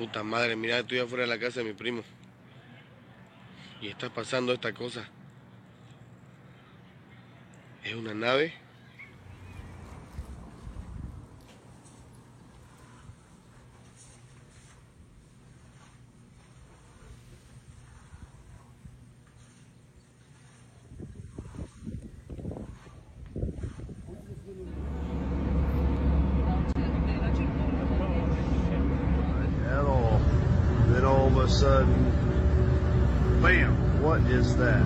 Puta madre, mira, estoy afuera de la casa de mi primo. Y está pasando esta cosa. ¿Es una nave? Sudden, bam, what is that?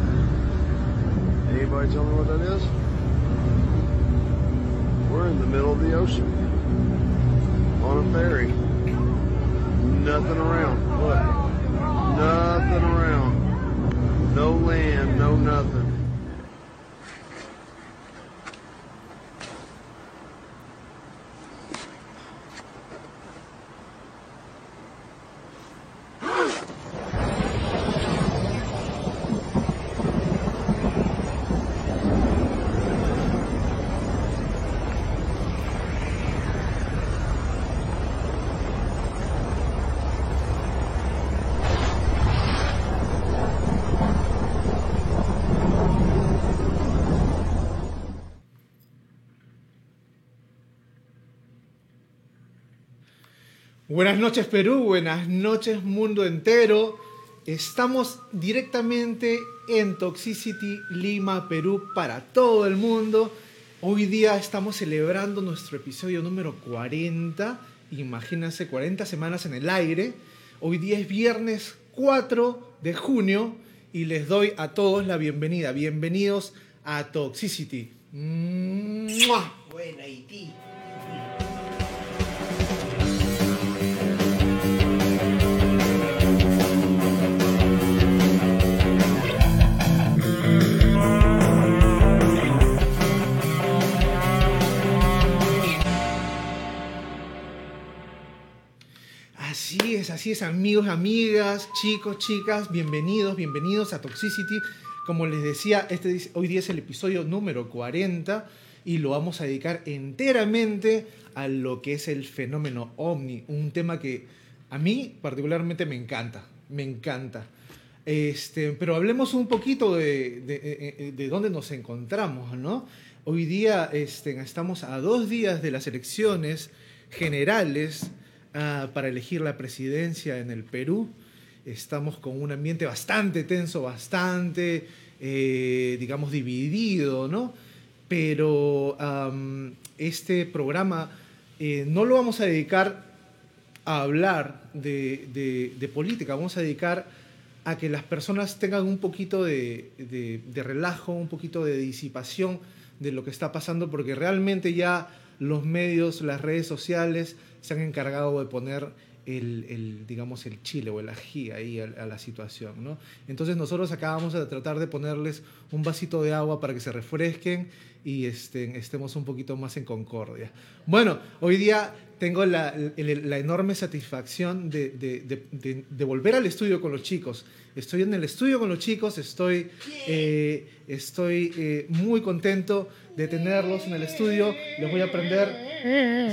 Anybody tell me what that is? We're in the middle of the ocean. On a ferry. Nothing around. Look. Nothing around. No land, no nothing. Buenas noches Perú, buenas noches mundo entero. Estamos directamente en Toxicity Lima, Perú, para todo el mundo. Hoy día estamos celebrando nuestro episodio número 40. Imagínense, 40 semanas en el aire. Hoy día es viernes 4 de junio y les doy a todos la bienvenida. Bienvenidos a Toxicity. Buena, Haití. Así es, así es, amigos, amigas, chicos, chicas, bienvenidos, bienvenidos a Toxicity. Como les decía, este es- hoy día es el episodio número 40 y lo vamos a dedicar enteramente a lo que es el fenómeno ovni, un tema que a mí particularmente me encanta, me encanta. Este, pero hablemos un poquito de, de- eh, eh, de dónde nos encontramos, ¿no? Hoy día este, estamos a dos días de las elecciones generales ah, para elegir la presidencia en el Perú. Estamos con un ambiente bastante tenso, bastante, eh, digamos, dividido, ¿no? Pero este programa eh, no lo vamos a dedicar a hablar de, de- de política, vamos a dedicar a que las personas tengan un poquito de- de relajo, un poquito de disipación de lo que está pasando, porque realmente ya los medios, las redes sociales se han encargado de poner el, el, digamos, el chile o el ají ahí a, la situación, ¿no? Entonces nosotros acá vamos a tratar de ponerles un vasito de agua para que se refresquen y este, estemos un poquito más en concordia. Bueno, hoy día tengo la, la enorme satisfacción de, de- de- de- volver al estudio con los chicos. Estoy en el estudio con los chicos, estoy, eh, estoy eh, muy contento de tenerlos en el estudio. Les voy a prender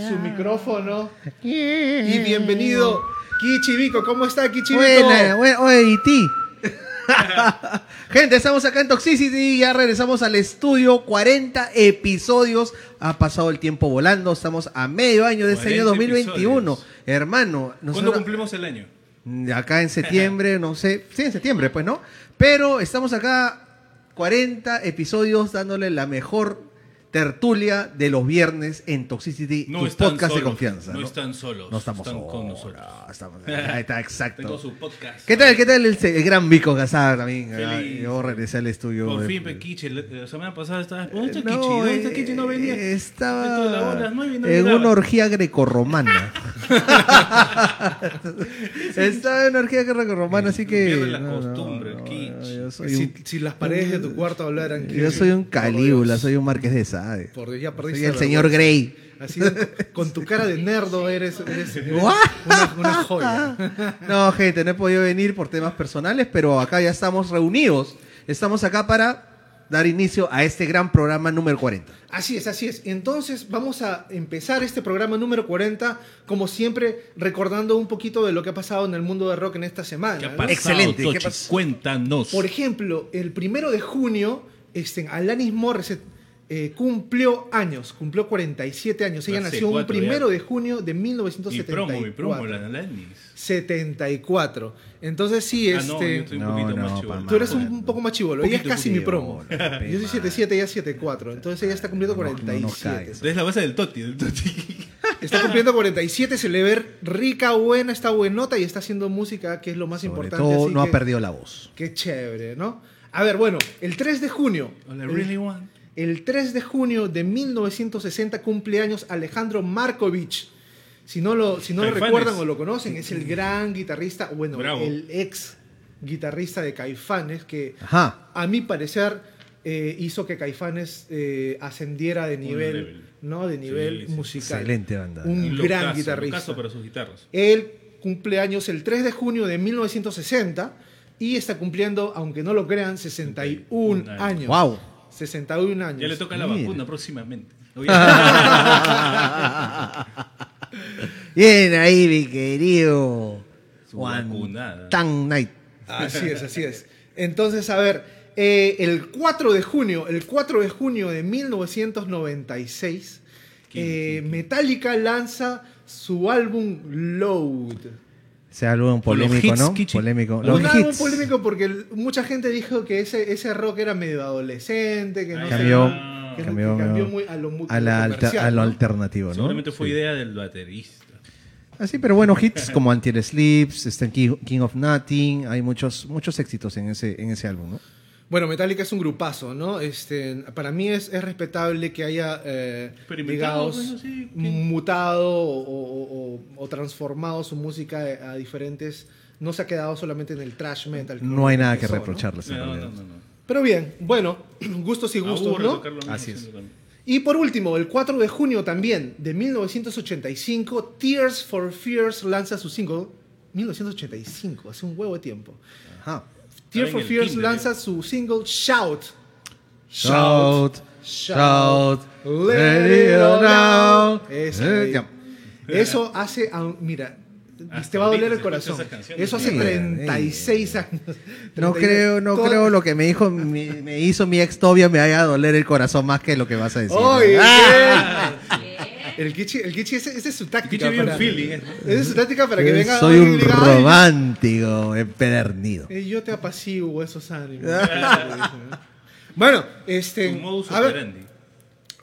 su micrófono. Y bienvenido, Kichibico. ¿Cómo está, Kichibico? Buena, buena, oye, Haití. Gente, estamos acá en Toxicity, ya regresamos al estudio, 40 episodios, ha pasado el tiempo volando, estamos a medio año de este año 40 2021. episodios. Hermano, ¿Cuándo nosotros- cumplimos el año? acá en septiembre, no sé, sí, en septiembre, pues, ¿no? Pero estamos acá 40 episodios dándole la mejor tertulia de los viernes en Toxicity, No tu están podcast de solos, confianza. no están solos, No estamos están con solos, nosotros. estamos- ahí está, exacto. Tengo su podcast. ¿Qué tal, qué tal el, el gran Vico Casar también? Feliz. Yo regresé al estudio. Por de- fin, Pequiche. La semana pasada estaba. ¿Dónde está Kichi? ¿Dónde está eh, Kichi? No venía. Estaba de no no en una orgía grecorromana. estaba en una orgía grecorromana, así que. Pierde la no, no, costumbre, no, Kichi. Si, si las paredes de tu cuarto hablaran. yo soy un Calígula, Dios. soy un Marqués de Sade. Por Dios, ya perdiste Soy el señor vergüenza. Grey. Así, con tu cara de nerdo eres, eres, eres una, una joya. No, gente, no he podido venir por temas personales, pero acá ya estamos reunidos. Estamos acá para dar inicio a este gran programa número 40. Así es, así es. Entonces vamos a empezar este programa número 40, como siempre, recordando un poquito de lo que ha pasado en el mundo de rock en esta semana. ¿Qué ha ¿no? pasado, Excelente, ¿qué? Cuéntanos. Por ejemplo, el primero de junio, este, Alanis Morissette eh, cumplió años, cumplió 47 años. Ella Hace nació un primero ya. de junio de mi 1974. promo, mi promo, la Alanis. 74. Entonces sí, Ah, este... no, yo estoy un No, poquito no, más chivolo. Tú eres un poco más chivolo. Ella es casi mi promo. Yo soy 77, ella es 74. Entonces ella está cumpliendo No, no, no 47. cagues. Es la base del Toti, del Toti. Está cumpliendo 47, se le ve rica, buena, está buenota y está haciendo música, que es lo más Sobre importante. todo, así no que- ha perdido la voz. Qué chévere, ¿no? A ver, bueno, el 3 de junio. Hola, el- really one. El 3 de junio de 1960 cumpleaños Alejandro Markovich. Si no lo, si no lo recuerdan o lo conocen, es el gran guitarrista, bueno, Bravo. el ex guitarrista de Caifanes, que Ajá. a mi parecer eh, hizo que Caifanes eh, ascendiera de nivel. ¿no? De nivel Sí, sí. musical. Excelente banda. Un Un gran guitarrista. locazo para sus guitarras. Él cumple años el 3 de junio de 1960 y está cumpliendo, aunque no lo crean, 61 años. años. Wow. 61 años. Ya le toca la Mira. vacuna próximamente. Bien ahí, mi querido. Su Juan. Tan Night. Así es, así es. Entonces, a ver, eh, el 4 de junio, el 4 de junio de 1996, eh, Metallica lanza su álbum Load. Con los polémico, hits, ¿no? Kichi. Polémico. Los un Los álbum hits. polémico porque mucha gente dijo que ese, ese rock era medio adolescente, que no sé, Cambió, que, que cambió, cambió muy a lo, mu- a, la comercial, a lo ¿no? alternativo, ¿no? Seguramente fue Sí. idea del baterista. Así, pero bueno, hits como Anti Sleeps, King, King of Nothing, hay muchos, muchos éxitos en ese, en ese álbum, ¿no? Bueno, Metallica es un grupazo, ¿no? Este, para mí es, es respetable que haya, eh, digamos, bueno, sí, mutado o, o- o- o transformado su música a, diferentes... No se ha quedado solamente en el trash metal. No hay nada que ¿no? reprocharles en No, no, realidad. no, no. Pero bien, bueno, gustos y gustos, ¿no? Así es. Y por último, el 4 de junio también de 1985, Tears for Fears lanza su single. 1985, hace un huevo de tiempo. Ajá. Tears en for Fears lanza su single Shout. Shout, shout, let it all out. Eso, Eh. Eso hace, mira, Hasta te va a doler el corazón. Eso hace Sí, 36 años. No 36. creo, no Todo- creo lo que me dijo, me hizo mi ex novia me vaya a doler el corazón más que lo que vas a decir. Ah. El Kichi, el Kichi, esa es su táctica. Un para- feeling, ¿eh? Esa es su táctica para que venga. soy un y diga, "Ay, romántico empedernido. Eh, yo te apaciguo esos ánimos. bueno, este. A ver, operandi.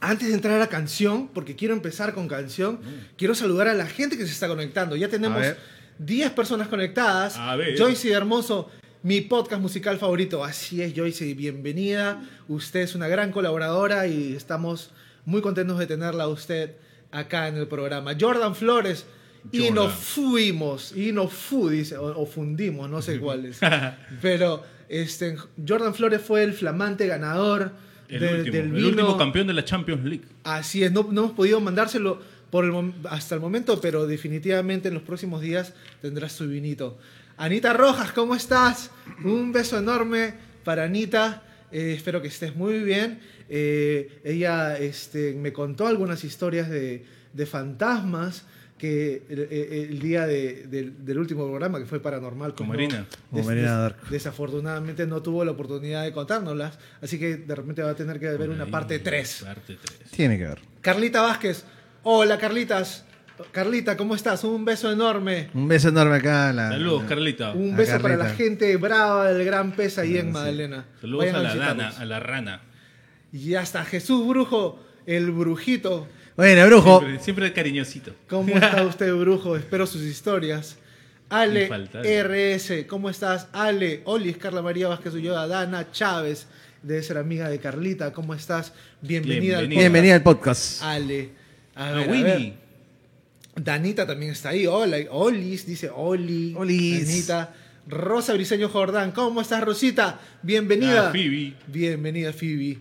antes de entrar a la canción, porque quiero empezar con canción, quiero saludar a la gente que se está conectando. Ya tenemos A ver. 10 personas conectadas. A ver. Joyce Hermoso, mi podcast musical favorito. Así es, Joyce, bienvenida. Usted es una gran colaboradora y estamos muy contentos de tenerla a usted acá en el programa. Jordan Flores. Y nos fuimos, y nos fu, dice, o, o fundimos, no sé cuál es. Pero este, Jordan Flores fue el flamante ganador El, de- último, del el vino. último campeón de la Champions League. Así es, no, no hemos podido mandárselo por el hasta el momento, pero definitivamente en los próximos días tendrás su vinito. Anita Rojas, ¿cómo estás? Un beso enorme para Anita. eh, espero que estés muy bien. Eh, ella este, me contó algunas historias de, de fantasmas que el, el- el día de- del, del último programa, que fue paranormal, Con no- Marina. Con Marina Dark. desafortunadamente no tuvo la oportunidad de contárnoslas, así que de repente va a tener que ver una parte 3. Parte 3. Tiene que ver. Carlita Vázquez. Hola, Carlitas. Carlita, ¿cómo estás? Un beso enorme. Un beso enorme acá. a La, Saludos, Carlita. Un A beso para Carlita. la gente brava del Gran Pez ahí en Magdalena. Saludos Vayan a la visitarnos. Dana, a la rana. Y hasta Jesús Brujo, el brujito. Bueno, brujo. Siempre, siempre cariñosito. ¿Cómo está usted, brujo? Espero sus historias. Ale. RS, ¿cómo estás? Ale, Olis, Carla María Vázquez Ulloa, Dana Chávez, debe ser amiga de Carlita, ¿cómo estás? Bienvenida, al Bienvenida. podcast. Bienvenida al podcast. Ale. A A ver, a Winnie. ver. Danita también está ahí. Hola, Olis, dice Oli. Olis. Danita. Rosa Briseño Jordán, ¿cómo estás, Rosita? Bienvenida. A Phoebe. Bienvenida, Phoebe.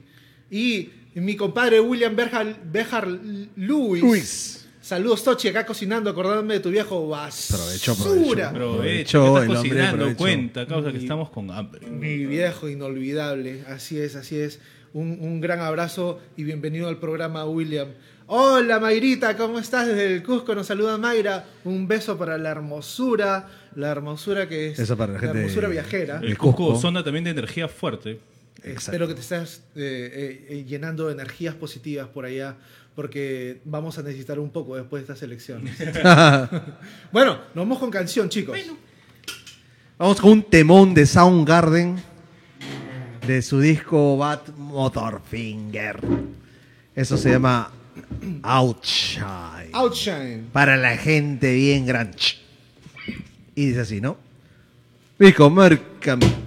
Y mi compadre William Bejar, Bejar Lewis. Luis. Saludos, Tochi, acá cocinando, acordándome de tu viejo basura. Aprovecho, aprovecho. Aprovecho, Aprovechó ¿qué el estás hombre, cocinando? aprovechó. Cuenta, causa que estamos con hambre. Mi viejo inolvidable, así es, así es. Un, un gran abrazo y bienvenido al programa, William. Hola, Mayrita, ¿cómo estás? Desde el Cusco nos saluda Mayra. Un beso para la hermosura, la hermosura que es Eso para la gente hermosura de- viajera. El El Cusco, Cusco. zona también de energía fuerte. Espero que te estés eh, eh, eh, llenando de energías positivas por allá, porque vamos a necesitar un poco después de estas elecciones. bueno, nos vamos con canción, chicos. Vamos con un temón de Soundgarden de su disco Bad Motorfinger. Eso se llama Outshine. Outshine. Para la gente bien grunge. Y dice así, ¿no? Pico, márcame.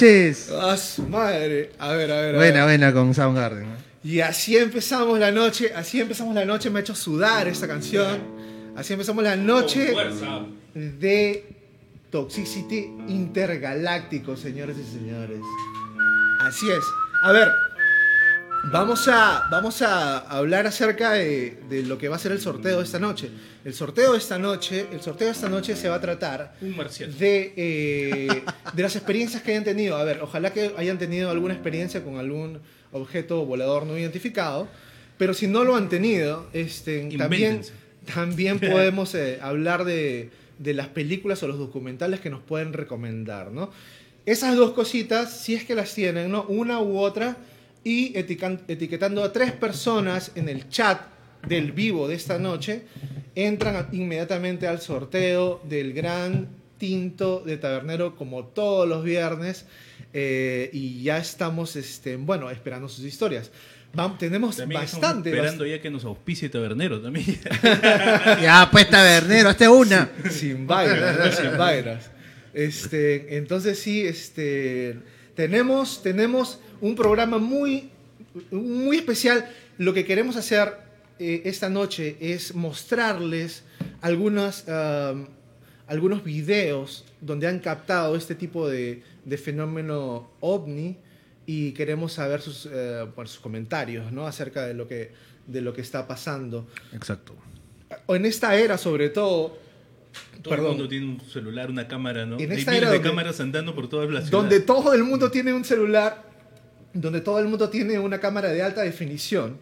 Noches. Ah, su madre. A ver, a ver. a Buena, ver. buena con Soundgarden. ¿no? Y así empezamos la noche. Así empezamos la noche. Me ha hecho sudar esta canción. Así empezamos la noche de Toxicity Intergaláctico, señores y señores. Así es. A ver, vamos a, vamos a hablar acerca de, de lo que va a ser el sorteo de esta noche. El sorteo de esta noche, el sorteo de esta noche se va a tratar de, eh, de las experiencias que hayan tenido. A ver, ojalá que hayan tenido alguna experiencia con algún objeto volador no identificado. Pero si no lo han tenido, este, también, también podemos eh, hablar de, de las películas o los documentales que nos pueden recomendar, ¿no? Esas dos cositas, si es que las tienen, ¿no? Una u otra, y etiquetando a tres personas en el chat del vivo de esta noche, entran inmediatamente al sorteo del gran tinto de tabernero como todos los viernes eh, y ya estamos, este, bueno, esperando sus historias. Vam- tenemos También estamos bastante, esperando ya que nos auspicie Tabernero también. Ya, pues tabernero, este una. sin vainas, ¿no? sin vainas. Este, entonces sí, este, tenemos, tenemos un programa muy, muy especial. Lo que queremos hacer eh, esta noche es mostrarles algunas, algunos videos donde han captado este tipo de, de fenómeno ovni y queremos saber sus, eh, bueno, sus comentarios ¿no? acerca de lo, que, de lo que está pasando. Exacto. En esta era, sobre todo, Todo Perdón. el mundo tiene un celular, una cámara, ¿no? En Hay esta miles era de donde- cámaras andando por toda la ciudad. donde todo el mundo tiene un celular, donde todo el mundo tiene una cámara de alta definición,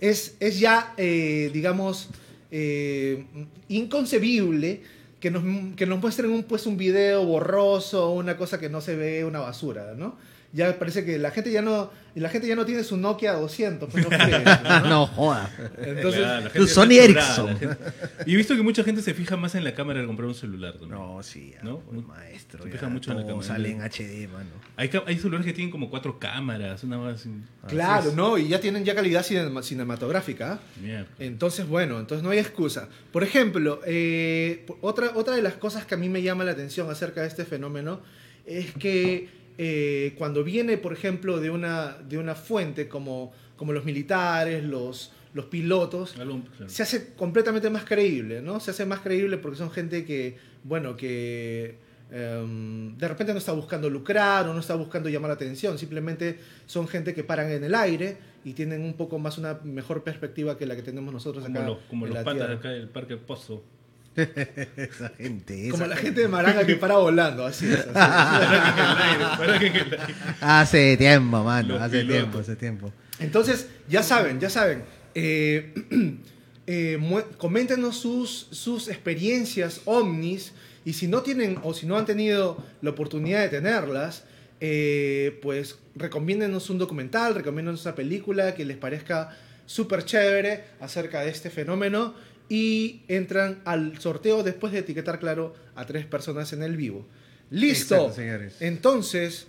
es, es ya, eh, digamos, eh, inconcebible que nos, que nos muestren un, pues, un video borroso, una cosa que no se ve, una basura, ¿no? Ya parece que la gente ya no, la gente ya no tiene su Nokia 200, pues, no cree, ¿no? No joda. Entonces, Claro, Tu Sony Ericsson. gente- Y he visto que mucha gente se fija más en la cámara al comprar un celular. también. No, sí, ya, ¿No? pues, maestro. Se ya, fija mucho en la cámara. sale en HD, mano. Hay, hay celulares que tienen como cuatro cámaras, una más así. claro, ¿no? Y ya tienen ya calidad cinema- cinematográfica. ¿ah? Mierda. Entonces, bueno, entonces no hay excusa. Por ejemplo, eh, otra, otra de las cosas que a mí me llama la atención acerca de este fenómeno es que eh, cuando viene, por ejemplo, de una, de una fuente como, como los militares, los, los pilotos, claro. se hace completamente más creíble, ¿no? Se hace más creíble porque son gente que, bueno, que em, de repente no está buscando lucrar o no está buscando llamar la atención, simplemente son gente que paran en el aire y tienen un poco más una mejor perspectiva que la que tenemos nosotros Como acá. los, como en los la patas Tierra. acá del Parque Pozo. Esa gente. Como la gente. gente de Maranga que para volando, así es. así es. Hace tiempo, mano. Los hace pilotos. tiempo, hace tiempo. Entonces, ya saben, ya saben. Eh, eh, coméntenos sus, sus experiencias ovnis y si no tienen o si no han tenido la oportunidad de tenerlas, eh, pues recomiéndenos un documental, recomiéndenos una película que les parezca súper chévere acerca de este fenómeno y entran al sorteo después de etiquetar, claro, a tres personas en el vivo. Listo. Exacto, señores. Entonces,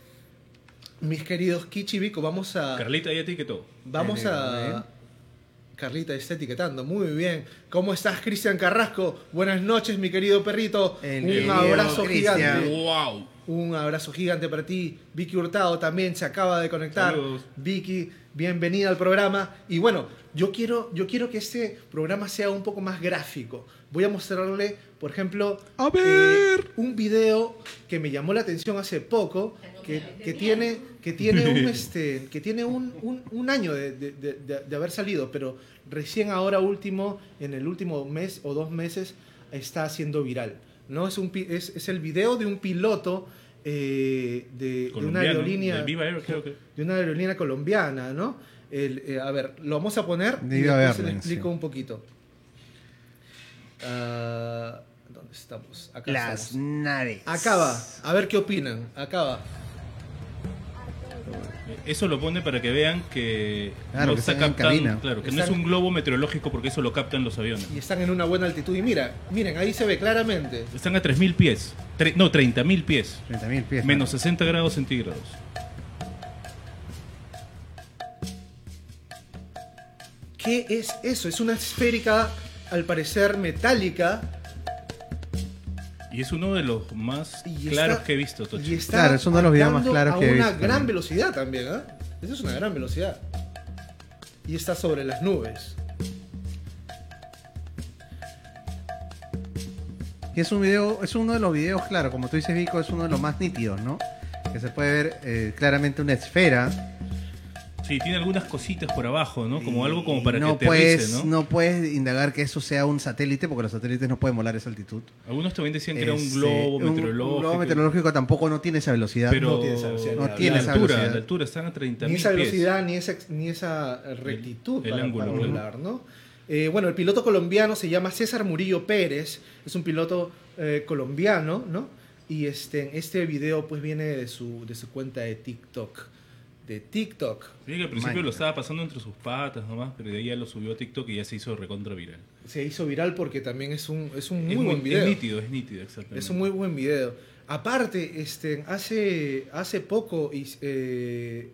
mis queridos Kichibico, vamos a... Carlita, ya etiquetó. Vamos Bien, a. bien. Carlita está etiquetando, muy bien. ¿Cómo estás, Cristian Carrasco? Buenas noches, mi querido perrito. El Un abrazo gigante. ¡Wow! Un abrazo gigante para ti. Vicky Hurtado también se acaba de conectar. Saludos. Vicky, bienvenida al programa. Y bueno, yo quiero, yo quiero que este programa sea un poco más gráfico. Voy a mostrarle, por ejemplo, A ver. eh, un video que me llamó la atención hace poco, que, que tiene, que tiene un, este, que tiene un, un- un año de, de- de- de- de haber salido, pero recién ahora último, en el último mes o dos meses, está haciendo viral. ¿No? Es, un, es, es el video de un piloto eh, de, de una aerolínea de Viva Air, creo que. de una aerolínea colombiana, ¿no? El, eh, a ver, lo vamos a poner y después le Airlines, explico sí. un poquito. Ah, ¿Dónde estamos? Acá Las estamos. naves. Acaba. A ver qué opinan. Acaba. Eso lo pone para que vean que Claro, no que está captando, claro, que no es un globo meteorológico porque eso lo captan los aviones. Y están en una buena altitud. Y mira, miren, ahí se ve claramente. Están a 3.000 pies. Tre- no, 30.000 pies. 30.000 pies. Menos 60 grados centígrados. ¿Qué es eso? Es una esférica, al parecer metálica, Y es uno de los más Y claros está- que he visto, Tocho. Y está Claro, es uno de los videos más claros a que he una visto gran también. velocidad también, ¿ah? Eso es una gran velocidad. Y está sobre las nubes. Y es un video, es uno de los videos, claro, como tú dices, Vico, es uno de los más nítidos, ¿no? Que se puede ver eh, claramente una esfera. Sí, tiene algunas cositas por abajo, ¿no? Como algo como para no que puedes, aterrice, ¿no? ¿no? puedes indagar que eso sea un satélite, porque los satélites no pueden volar a esa altitud. Algunos también decían que era un Este, globo un- meteorológico. Un globo meteorológico tampoco no tiene esa velocidad. pero No tiene esa velocidad, no la tiene esa altura, velocidad. la altura están a 30 Ni esa pies. velocidad, ni esa, ni esa rectitud el para, ángulo, para volar, ¿no? Eh, bueno, el piloto colombiano se llama César Murillo Pérez, es un piloto eh, colombiano, ¿no? Y este, este video pues viene de su, de su cuenta de TikTok. De TikTok. Sí, que al principio Maña. lo estaba pasando entre sus patas nomás, pero de ahí ya lo subió a TikTok y ya se hizo recontra viral. Se hizo viral porque también es un, es un muy es, buen video. es nítido, es nítido, exactamente. Es un muy buen video. Aparte, este, hace, hace poco eh,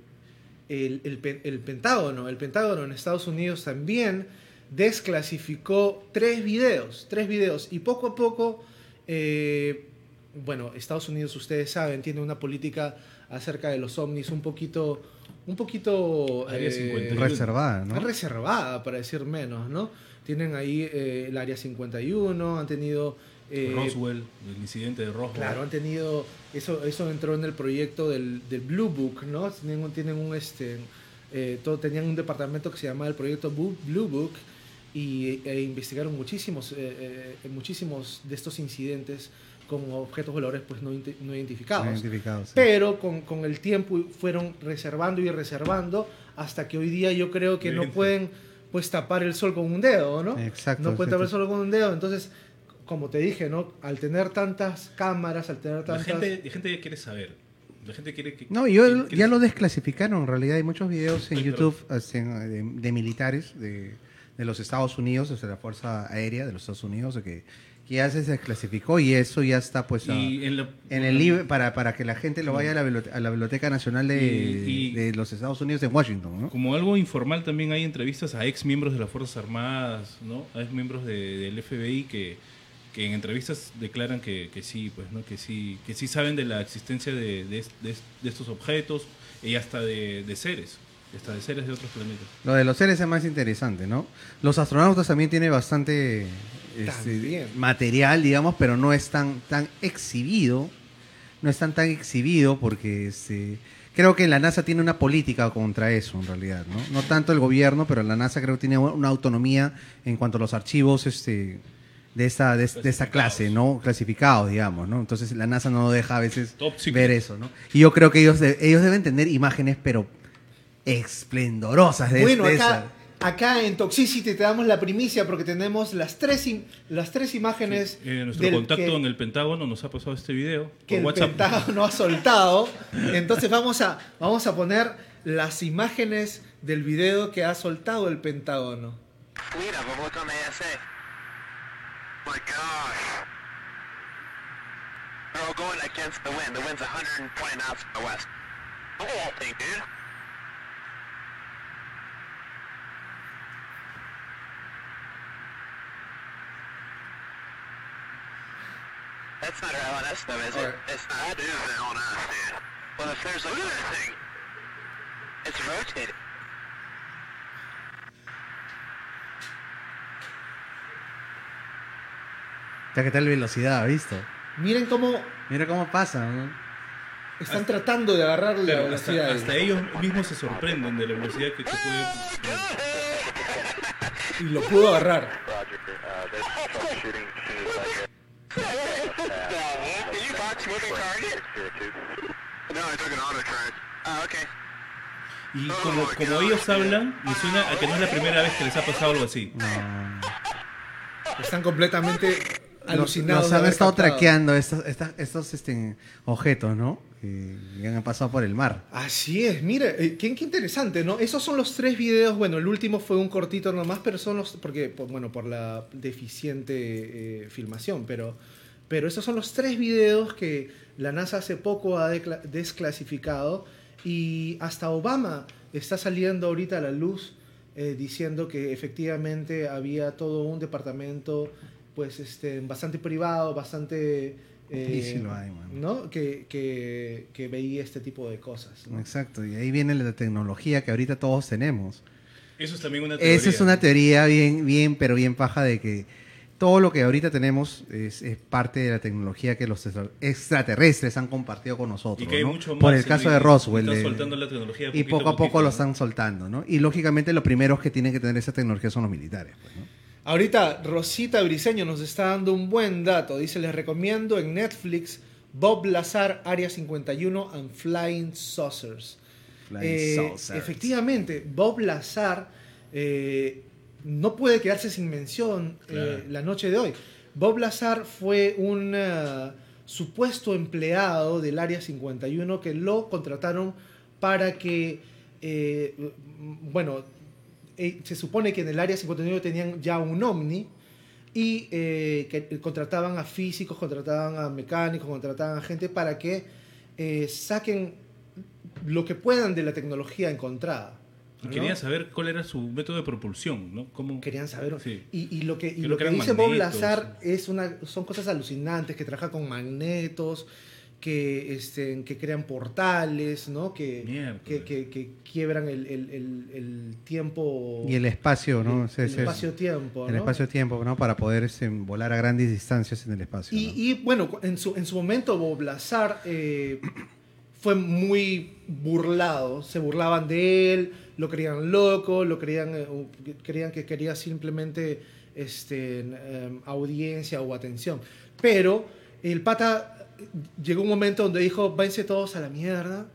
el, el Pentágono, el Pentágono en Estados Unidos también desclasificó tres videos, tres videos. Y poco a poco, eh, bueno, Estados Unidos, ustedes saben, tiene una política acerca de los ovnis un poquito, un poquito Área eh, 51. Reservada, ¿no? es reservada, para decir menos, ¿no? Tienen ahí eh, el Área 51, han tenido... eh, Roswell, el incidente de Roswell. Claro, han tenido... Eso, eso entró en el proyecto del, del Blue Book, ¿no? Tienen un, tienen un, este, eh, todo, tenían un departamento que se llamaba el proyecto Blue Book y e investigaron muchísimos, eh, eh, muchísimos de estos incidentes con objetos voladores pues, no, no identificados. No identificados, sí. Pero con, con el tiempo fueron reservando y reservando hasta que hoy día yo creo que no pueden pues tapar el sol con un dedo, ¿no? Exacto, No pueden tapar el sol con un dedo. Entonces, como te dije, ¿no? Al tener tantas cámaras, al tener La tantas... gente, la gente quiere saber. La gente quiere que. No, yo quiere- quiere- ya lo desclasificaron en realidad. Hay muchos videos en YouTube de, de militares de, de los Estados Unidos, o sea, la Fuerza Aérea de los Estados Unidos, que, que ya se desclasificó y eso ya está pues a- Y en, la- en el libro para, para que la gente lo vaya a la, a la Biblioteca Nacional de, Y- y- de los Estados Unidos en Washington, ¿no? Como algo informal también hay entrevistas a ex miembros de las Fuerzas Armadas, ¿no? A ex miembros de- del FBI que, que en entrevistas declaran que, que sí, pues, ¿no? Que sí, que sí saben de la existencia de, de, de- de estos objetos y hasta de, de seres, hasta de seres de otros planetas. Lo de los seres es más interesante, ¿no? Los astronautas también tienen bastante este, material, digamos, pero no es tan, tan exhibido. No es tan tan exhibido porque este, creo que la NASA tiene una política contra eso, en realidad, ¿no? No tanto el gobierno, pero la NASA creo que tiene una autonomía en cuanto a los archivos este, de, esta, de, de esta clase, ¿no? Clasificados, digamos, ¿no? Entonces la NASA no deja a veces ver eso, ¿no? Y yo creo que ellos, de- ellos deben tener imágenes, pero esplendorosas de, Bueno, de acá, esa. acá en Toxicity te damos la primicia porque tenemos las tres, las tres imágenes Eh, nuestro del contacto que, en el Pentágono nos ha pasado este video que el WhatsApp. Pentágono ha soltado. Entonces vamos a, vamos a poner las imágenes del video que ha soltado el Pentágono. fleet of them. Look on the ASA. My gosh. They're all going against the wind. The wind's 120 knots to the west. Look at that thing, dude. That's not our LNS though, is it? Alright. It's not. That is an LNS, dude. Well, if there's look at that thing. It's rotating. Ya que tal velocidad, ¿visto? Miren cómo Mira cómo pasa, ¿no? están tratando de agarrar la velocidad. hasta, hasta ellos mismos se sorprenden de la velocidad que, que puede. Y lo pudo agarrar. Moving target? No, I took an auto track. Oh, okay. Y como, como ellos hablan, me suena a que no es la primera vez que les ha pasado algo así. Están completamente alucinados. de han estado captado. traqueando estos, estas- estos este, objetos, ¿no? Que, que han pasado por el mar. Así es, mira, eh, qué, qué interesante, ¿no? Esos son los tres videos, bueno, el último fue un cortito nomás, pero son los, porque, por- bueno, por la deficiente eh, filmación, pero, pero esos son los tres videos que la NASA hace poco ha desclasificado y hasta Obama está saliendo ahorita a la luz eh, diciendo que efectivamente había todo un departamento pues este, bastante privado, bastante eh, Y sí lo hay, man. ¿no? Que, que, que veía este tipo de cosas. ¿no? Exacto, y ahí viene la tecnología que ahorita todos tenemos. Eso es también una teoría. Esa es una teoría bien, bien, pero bien paja de que todo lo que ahorita tenemos es, es parte de la tecnología que los extra- extraterrestres han compartido con nosotros. Y que hay ¿no? mucho más. Por el caso de Roswell. Están de- soltando la tecnología y poco a poco poquito, lo ¿no? están soltando, ¿no? Y lógicamente los primeros que tienen que tener esa tecnología son los militares. pues, ¿no? Ahorita Rosita Briseño nos está dando un buen dato. Dice, les recomiendo en Netflix Bob Lazar, Área 51 and Flying Saucers. Flying Eh, saucers. efectivamente, Bob Lazar eh, no puede quedarse sin mención eh, la noche de hoy. Bob Lazar fue un eh, supuesto empleado del Área 51 que lo contrataron para que, eh, bueno, eh, se supone que en el Área 51 tenían ya un ovni y que contrataban a físicos, contrataban a mecánicos, contrataban a gente para que saquen lo que puedan de la tecnología encontrada. Y ¿no? querían saber cuál era su método de propulsión, ¿no? ¿Cómo? Querían saber. Sí. Y, y lo que, y Creo lo que que eran dice Bob. Lazar es una, son cosas alucinantes, que trabaja con magnetos, que, este, que crean portales, ¿no? que, que, que- que quiebran el, el- el- el tiempo. Y el espacio, ¿no? el- espacio-tiempo. El ¿no? espacio-tiempo, ¿no? Para poder este, volar a grandes distancias en el espacio. Y, ¿no? y, bueno, en su, en su momento Bob Lazar eh, fue muy burlado. Se burlaban de él, lo creían loco, lo creían, eh, creían que quería simplemente este, em, audiencia o atención. Pero el pata eh, llegó un momento donde dijo, váyanse todos a la mierda.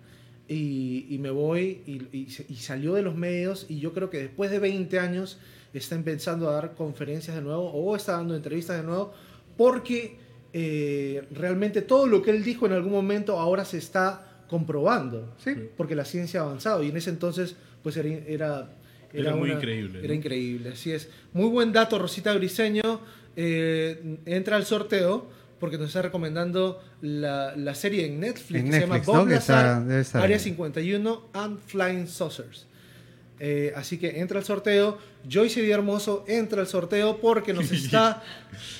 Y, y me voy y, y se- y salió de los medios y yo creo que después de 20 años está empezando a dar conferencias de nuevo o está dando entrevistas de nuevo porque eh, realmente todo lo que él dijo en algún momento ahora se está comprobando, Sí. porque la ciencia ha avanzado y en ese entonces pues era era, Era muy increíble, Era ¿no? increíble, así es. Muy buen dato, Rosita Briseño. Eh, entra al sorteo porque nos está recomendando la, la serie en Netflix En que Netflix, se llama ¿no? Bob Lazar, Área bien. 51 and Flying Saucers. Eh, así que entra al sorteo. Joyce Di Hermoso entra al sorteo porque nos está,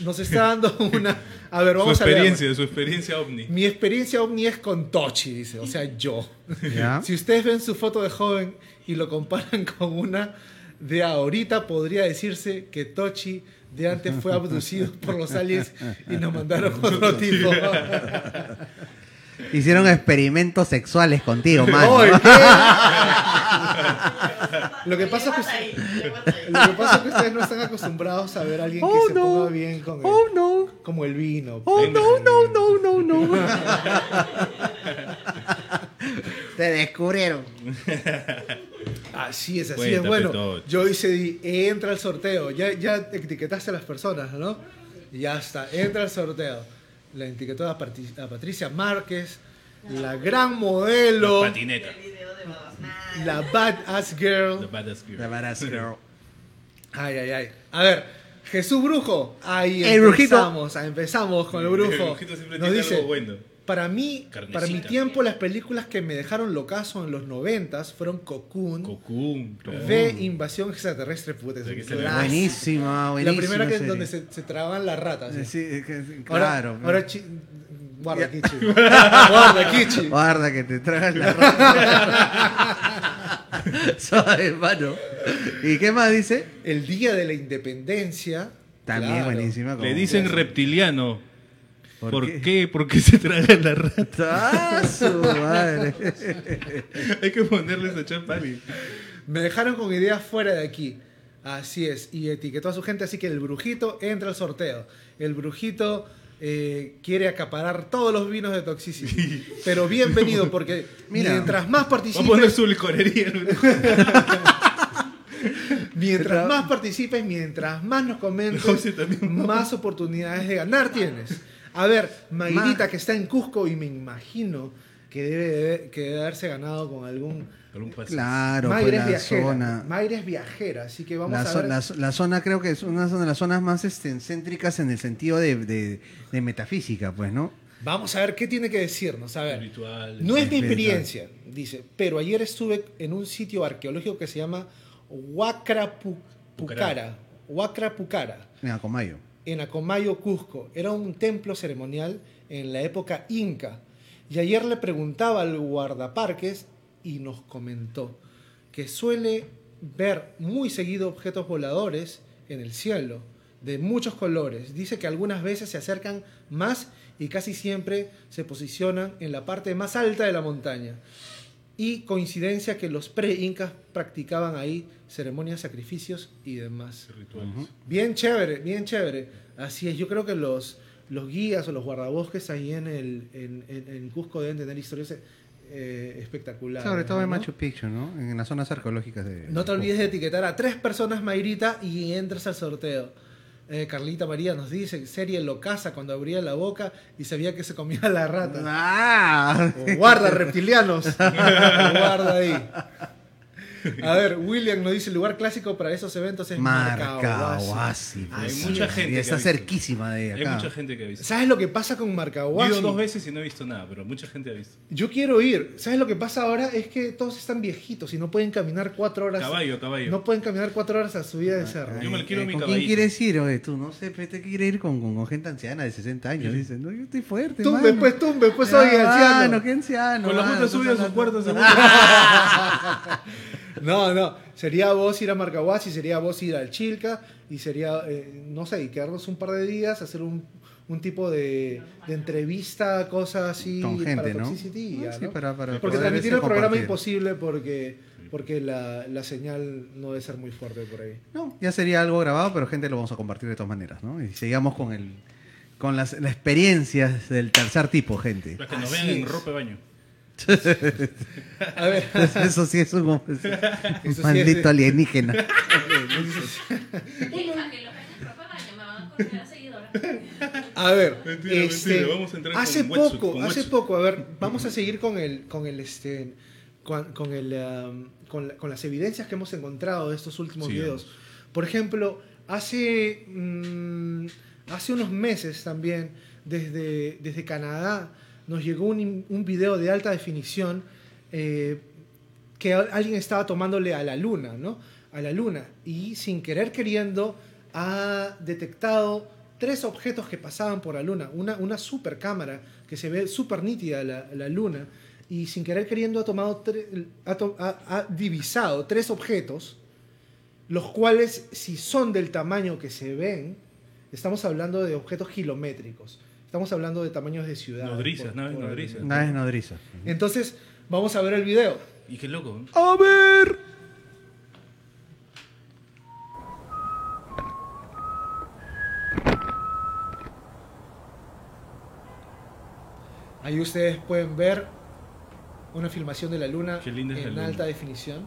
nos está dando una. A ver, Su vamos a leerlo. experiencia, su experiencia ovni. Mi experiencia ovni es con Tochi, dice. O sea, yo. ¿Ya? Si ustedes ven su foto de joven y lo comparan con una de ahorita, podría decirse que Tochi de antes fue abducido por los aliens y nos mandaron otro tipo. Hicieron experimentos sexuales contigo, mano. Lo que pasa es que ahí, le gusta ahí. Lo que pasa es que ustedes no están acostumbrados a ver a alguien que Oh, se no. ponga bien con el- Oh, no. como el vino. Oh, no, no, no, no, no. Te descubrieron. Así es, así Cuéntame, es. Bueno, Tochi. yo hice, di- entra al sorteo. Ya, ya etiquetaste a las personas, ¿no? Ya está, entra al sorteo. La etiquetó a, Patricia Márquez, la gran modelo, Patineta. De Babasman. la badass girl. The Badass Girl. Badass girl. Ay, ay, ay. A ver, Jesús Brujo. Ahí El empezamos, empezamos con el brujo. El brujito siempre Nos tiene dice, algo bueno. Para mí, Carnecita. para mi tiempo, las películas que me dejaron locazo en los noventas fueron Cocoon, Cocoon. de Invasión Extraterrestre, puta, es. Buenísima, buenísima. La primera que serie. donde se, se traban las ratas. ¿sí? Sí, es que- Ahora, claro. ahora chi- guarda, Kichi. guarda, Kichi. Guarda que te tragas la rata. Suave, mano. ¿Y qué más dice? El día de la independencia. También claro. buenísima. como- Le dicen reptiliano. ¿Por ¿Por, qué? qué? Porque se traga la rata. ¡Ah, su madre! Hay que ponerle esa chapa. Ali. Me dejaron con ideas fuera de aquí. Así es. Y etiquetó a su gente, así que el brujito entra al sorteo. El brujito eh, quiere acaparar todos los vinos de Toxicity. Pero bienvenido, porque Mira, mientras más Va a poner participes, su licorería. mientras más participes, mientras más nos comentes, más oportunidades de ganar tienes. A ver, Mayrita Ma- que está en Cusco y me imagino que debe, de- que debe haberse ganado con algún... Claro, Mayra pues es la viajera. zona. Mayra es viajera, así que vamos La, a ver... la- la zona creo que es una de las zonas más este, céntricas en el sentido de, de- de metafísica, pues, ¿no? Vamos a ver qué tiene que decirnos. A ver, Espiritual. no es mi experiencia, dice, pero ayer estuve en un sitio arqueológico que se llama Huacrapucara. Huacrapucara, En Acomayo. En Acomayo, Cusco. Era un templo ceremonial en la época inca. Y ayer le preguntaba al guardaparques y nos comentó que suele ver muy seguido objetos voladores en el cielo, de muchos colores. Dice que algunas veces se acercan más y casi siempre se posicionan en la parte más alta de la montaña. Y coincidencia que los pre-incas practicaban ahí ceremonias, sacrificios y demás. Rituales. Bien chévere, bien chévere. Así es, yo creo que los, los guías o los guardabosques ahí en el en, en- en Cusco deben tener historias eh, espectaculares. Sobre todo en ¿no? Machu Picchu, ¿no? En las zonas arqueológicas de... No te olvides de etiquetar a tres personas, Mayrita, y entras al sorteo. Eh, Carlita María nos dice, serie locaza cuando abría la boca y sabía que se comía la rata. ¡Ah! Guarda, reptilianos. guarda ahí. A ver, William nos dice, el lugar clásico para esos eventos es Marcahuasi. Marcahuasi. Así pues, Hay mucha gente Y que está visto. cerquísima de Hay acá. mucha gente que ha visto. ¿Sabes lo que pasa con he Marcahuasi? ido dos veces y no he visto nada, pero mucha gente ha visto. Yo quiero ir. ¿Sabes lo que pasa ahora? Es que todos están viejitos y no pueden caminar cuatro horas. Caballo, caballo. No pueden caminar cuatro horas a subida de cerro. Yo me alquilo mi Eh, ¿Con quién caballito. quieres ir, oye? Tú, no sé, pero te quiere ir con, con, con gente anciana de 60 años. Dicen, no, yo estoy fuerte, Tumbe, mano. pues, tumbe, pues, oye, anciano. mano, qué anciano. Con la mano, junta subida a estás su cuarto. No, no. Sería vos ir a Marcahuasi, sería vos ir al Chilca y sería, eh, no sé, y quedarnos un par de días, hacer un, un tipo de, de entrevista, cosas así. Con gente, para ¿no? Toxicity y ya, Sí, ¿no? para- para porque transmitir el programa compartir. imposible porque, porque la, la señal no debe ser muy fuerte por ahí. No, ya sería algo grabado, pero gente lo vamos a compartir de todas maneras, ¿no? Y sigamos con el con las, las experiencias del tercer tipo, gente. Para que nos Así vean en es. ropa de baño. A ver, Eso sí es un, es un Eso sí maldito es- alienígena. De a ver, Mentira, este, mentira, vamos a entrar hace con wetsuit, poco, con hace wetsuit. poco, a ver, vamos a seguir con el, con el, este, con, con el, um, con, la- con las evidencias que hemos encontrado de estos últimos Sigamos. videos. Por ejemplo, hace, mm, hace unos meses también, desde, desde Canadá, nos llegó un, video de alta definición eh, que alguien estaba tomándole a la luna, ¿no? A la luna. Y sin querer queriendo ha detectado tres objetos que pasaban por la luna. Una, una super cámara que se ve súper nítida la, luna. Y sin querer queriendo ha tomado ha divisado tres objetos, los cuales, si son del tamaño que se ven, estamos hablando de objetos kilométricos. Estamos hablando de tamaños de ciudad. Nodrizas, naves nodrizas. Naves nodriza. Entonces, vamos a ver el video. Y qué loco. A ver. Ahí ustedes pueden ver una filmación de la luna Qué linda es la en luna. alta definición.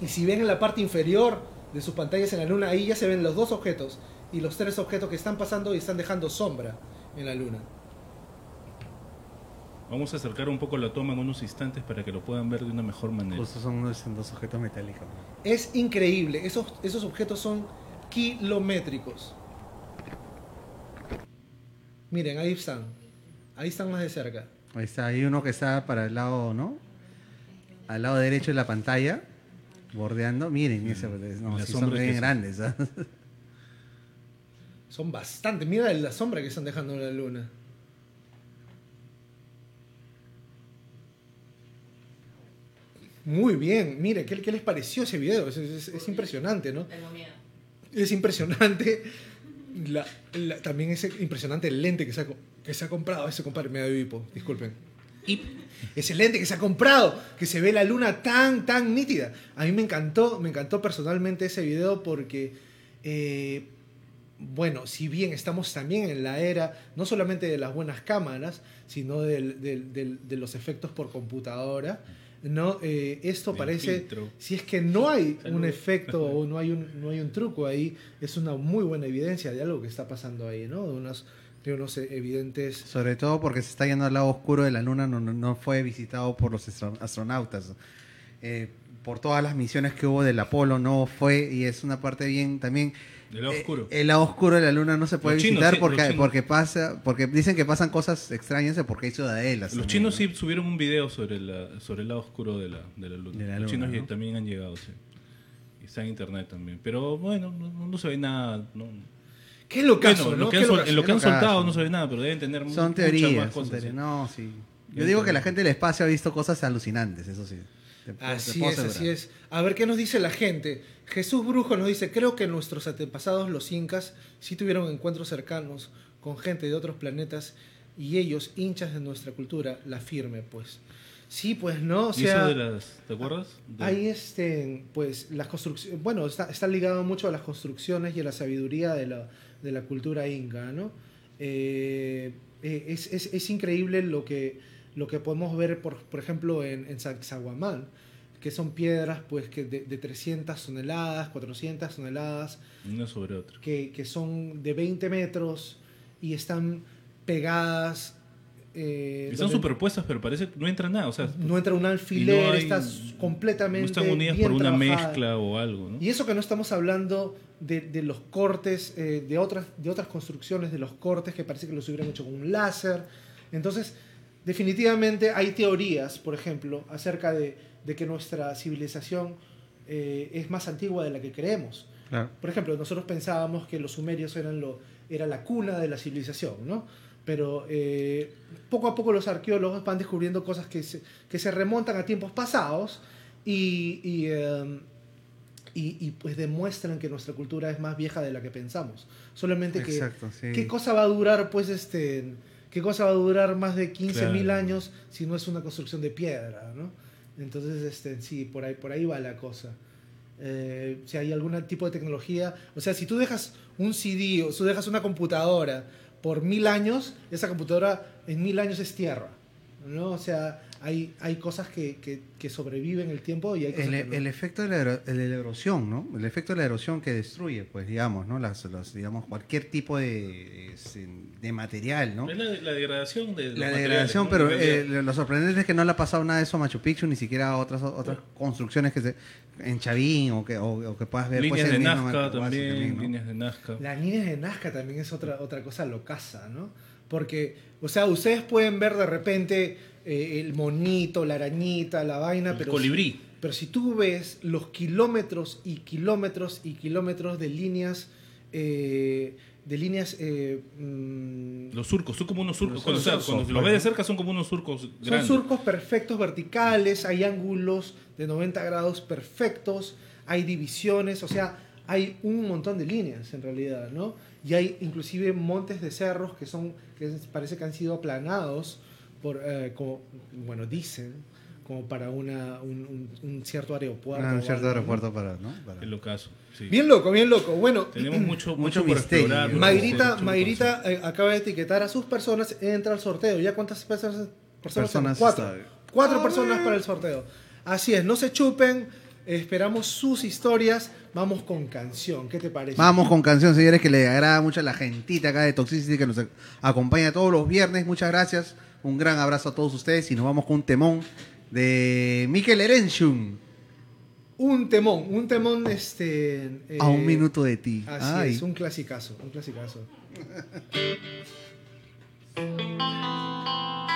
Y si ven en la parte inferior de sus pantallas en la luna, ahí ya se ven los dos objetos y los tres objetos que están pasando y están dejando sombra en la luna. Vamos a acercar un poco la toma en unos instantes para que lo puedan ver de una mejor manera. Justo son unos dos objetos metálicos. Es increíble, esos, esos objetos son kilométricos. Miren, ahí están. Ahí están más de cerca. Ahí está, hay uno que está para el lado, ¿no? Al lado derecho de la pantalla, bordeando. Miren, ese, no, la sí sombra son que bien grandes. ¿ah? Son bastante. Mira la sombra que están dejando en la luna. Muy bien. Mire, ¿qué, qué les pareció ese video? Es, es- es impresionante, ¿no? Tengo miedo. Es impresionante. La- la- también es impresionante el lente que se ha, co- que se ha comprado. Ese compadre me da hipo, disculpen. Ese lente que se ha comprado, que se ve la luna tan, tan nítida. A mí me encantó, me encantó personalmente ese video porque, eh, bueno, si bien estamos también en la era no solamente de las buenas cámaras, sino del- del- del- de los efectos por computadora, ¿no? Eh, esto Del parece, filtro. si es que no hay un efecto o no hay un, no hay un truco ahí, es una muy buena evidencia de algo que está pasando ahí, ¿no? De unos, de unos eh, evidentes Sobre todo porque se está yendo al lado oscuro de la luna, no, no, no fue visitado por los astro- astronautas. Eh, por todas las misiones que hubo del Apolo no fue, y es una parte bien también. Del lado eh, oscuro. el lado oscuro de la luna no se puede Los chinos, visitar sí, los porque, porque pasa, porque dicen que pasan cosas extrañas porque hay ciudadelas. Los también, chinos ¿no? sí subieron un video sobre, la, sobre el lado oscuro de la, de la luna. De la Los luna, chinos ¿no? también han llegado, sí. Y está en internet también. Pero bueno, no, no se ve nada. no- ¿Qué es lo caso, Bueno, no? lo que ¿Qué han, en lo que ¿Qué han soltado no se ve nada, pero deben tener mu- Son muchas teorías, más son cosas. teorías. ¿sí? No, sí. Yo digo que la gente del espacio ha visto cosas alucinantes, eso sí. Te puedo- te Así es, asegurar. así es. A ver qué nos dice la gente. Jesús Brujo nos dice, creo que nuestros antepasados, los incas, sí tuvieron encuentros cercanos con gente de otros planetas y ellos, hinchas de nuestra cultura, la firme, pues. Sí, pues no, o ¿Y eso sea, de las, ¿te acuerdas? De- hay este, pues las construcciones, bueno, está, está ligado mucho a las construcciones y a la sabiduría de la, de la cultura inca, ¿no? Eh, eh, es, es- es increíble lo que, lo que podemos ver, por, por ejemplo, en, en Sacsayhuamán, que son piedras pues que de, de 300 toneladas, 400 toneladas, Una sobre otra. que, que son de 20 metros y están pegadas. Eh, Están superpuestas, pero parece que no entra nada. O sea, no entra un alfiler, no hay- estás completamente. no están unidas bien por una trabajada. mezcla o algo, ¿no? Y eso que no estamos hablando de, de los cortes, eh, de, otras, de otras construcciones, de los cortes que parece que los hubieran hecho con un láser. Entonces, definitivamente hay teorías, por ejemplo, acerca de, de que nuestra civilización eh, es más antigua de la que creemos. Claro. Por ejemplo, nosotros pensábamos que los sumerios eran lo, era la cuna de la civilización, ¿no? Pero eh, poco a poco los arqueólogos van descubriendo cosas que se, que se remontan a tiempos pasados y, y, eh, y- y, pues demuestran que nuestra cultura es más vieja de la que pensamos. Solamente que, Exacto, sí. ¿qué cosa va a durar, pues, este, qué cosa va a durar más de 15.000 Claro. años si no es una construcción de piedra, ¿no? Entonces, este, sí, por ahí, por ahí va la cosa. Eh, si hay algún tipo de tecnología, o sea, si tú dejas un CD o si tú dejas una computadora por mil años, esa computadora en mil años es tierra, ¿no? O sea, hay, hay cosas que, que, que sobreviven el tiempo y hay cosas El, que no. el efecto de la, de la erosión, ¿no? El efecto de la erosión que destruye, pues, digamos, ¿no? Las, los, digamos, cualquier tipo de, de material, ¿no? Es la, la degradación de los La degradación, ¿no? pero eh, lo sorprendente es que no le ha pasado nada de eso a Machu Picchu, ni siquiera a otras, otras construcciones que se, en Chavín o que, o, o que puedas ver. pues, líneas de en mismo Nazca también, ¿no? líneas de Nazca. Las líneas de Nazca también es otra, otra cosa locaza, ¿no? Porque, o sea, ustedes pueden ver de repente eh, el monito, la arañita, la vaina, El pero... colibrí. Pero si tú ves los kilómetros y kilómetros y kilómetros de líneas, eh, de líneas, eh, mm, Los surcos, son como unos surcos. Cuando, o sea, cuando los ves de cerca son como unos surcos son grandes. surcos perfectos verticales, hay ángulos de 90 grados perfectos, hay divisiones, o sea, hay un montón de líneas en realidad, ¿no? Y hay inclusive montes de cerros que son, que parece que han sido aplanados por, eh, como, bueno, dicen, como para una, un, un- un cierto aeropuerto. Ah, un cierto algo, ¿no? aeropuerto para, ¿no? Para- El ocaso. sí. Bien loco, bien loco. Bueno, Tenemos mucho, Mucho mucho, por misterio. explorar. Mayrita, Mayrita eh, acaba de etiquetar a sus personas, entra al sorteo. ¿Ya cuántas personas? personas, son? Personas Cuatro. está- Cuatro personas para el sorteo. Así es, no se chupen, esperamos sus historias, vamos con canción. ¿Qué te parece? Vamos con canción, señores, que le agrada mucho a la gentita acá de Toxicity que nos acompaña todos los viernes. Muchas gracias. Un gran abrazo a todos ustedes y nos vamos con un temón de Mikel Erenchun. Un temón, un temón este... eh, A un minuto de ti. Así Ay. es, un clasicazo, un clasicazo.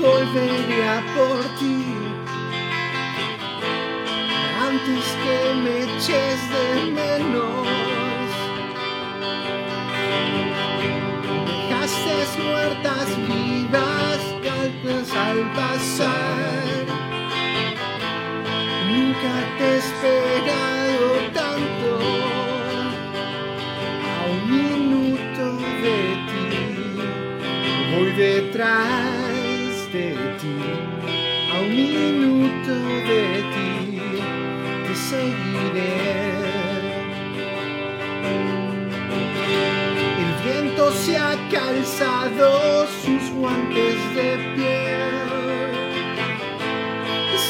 lunas volveré a por ti. Antes que me eches de menos. Dejaste muertas vivas calcas al pasar. Nunca te he esperado tanto a un minuto de ti. Voy detrás El viento se ha calzado sus guantes de piel,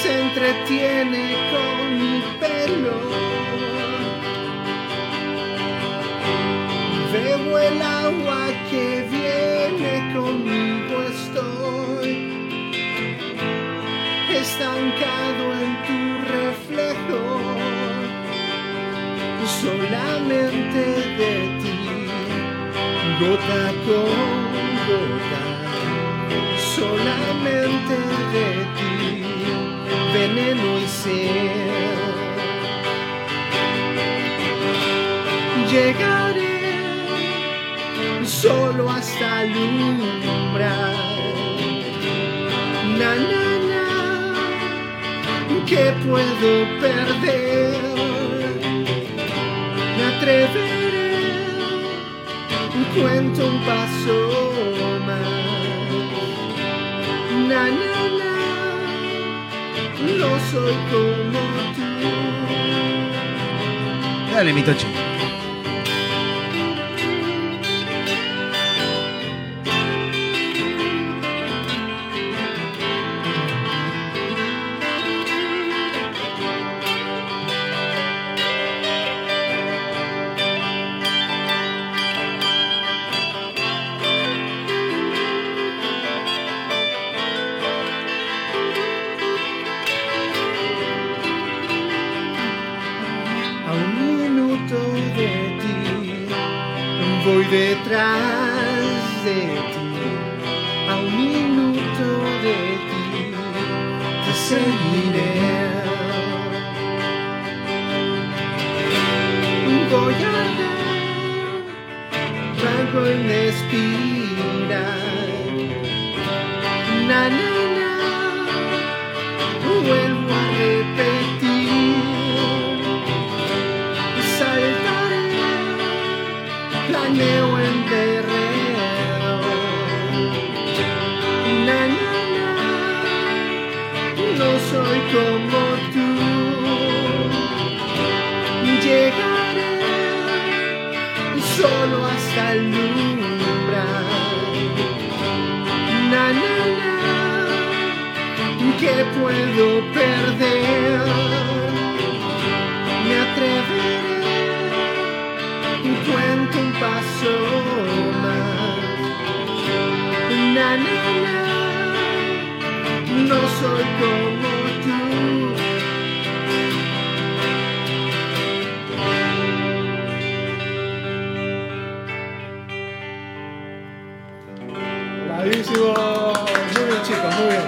se entretiene con mi pelo. Veo el agua que viene conmigo, estoy. Estancado solamente de ti, gota con gota, solamente de ti, veneno y sed. Llegaré solo hasta el umbral. Na, na, na, puedo perder. Atreveré, cuento un paso más. Na, na, na, no soy como tú. Dale, mi Tochi. Planeo en. Na, no soy como tú. Llegaré solo hasta el umbral. Na, na, na, que puedo perder más. Na, na, na, no soy como tú. Bravísimo. Muy bien, chicos, muy bien.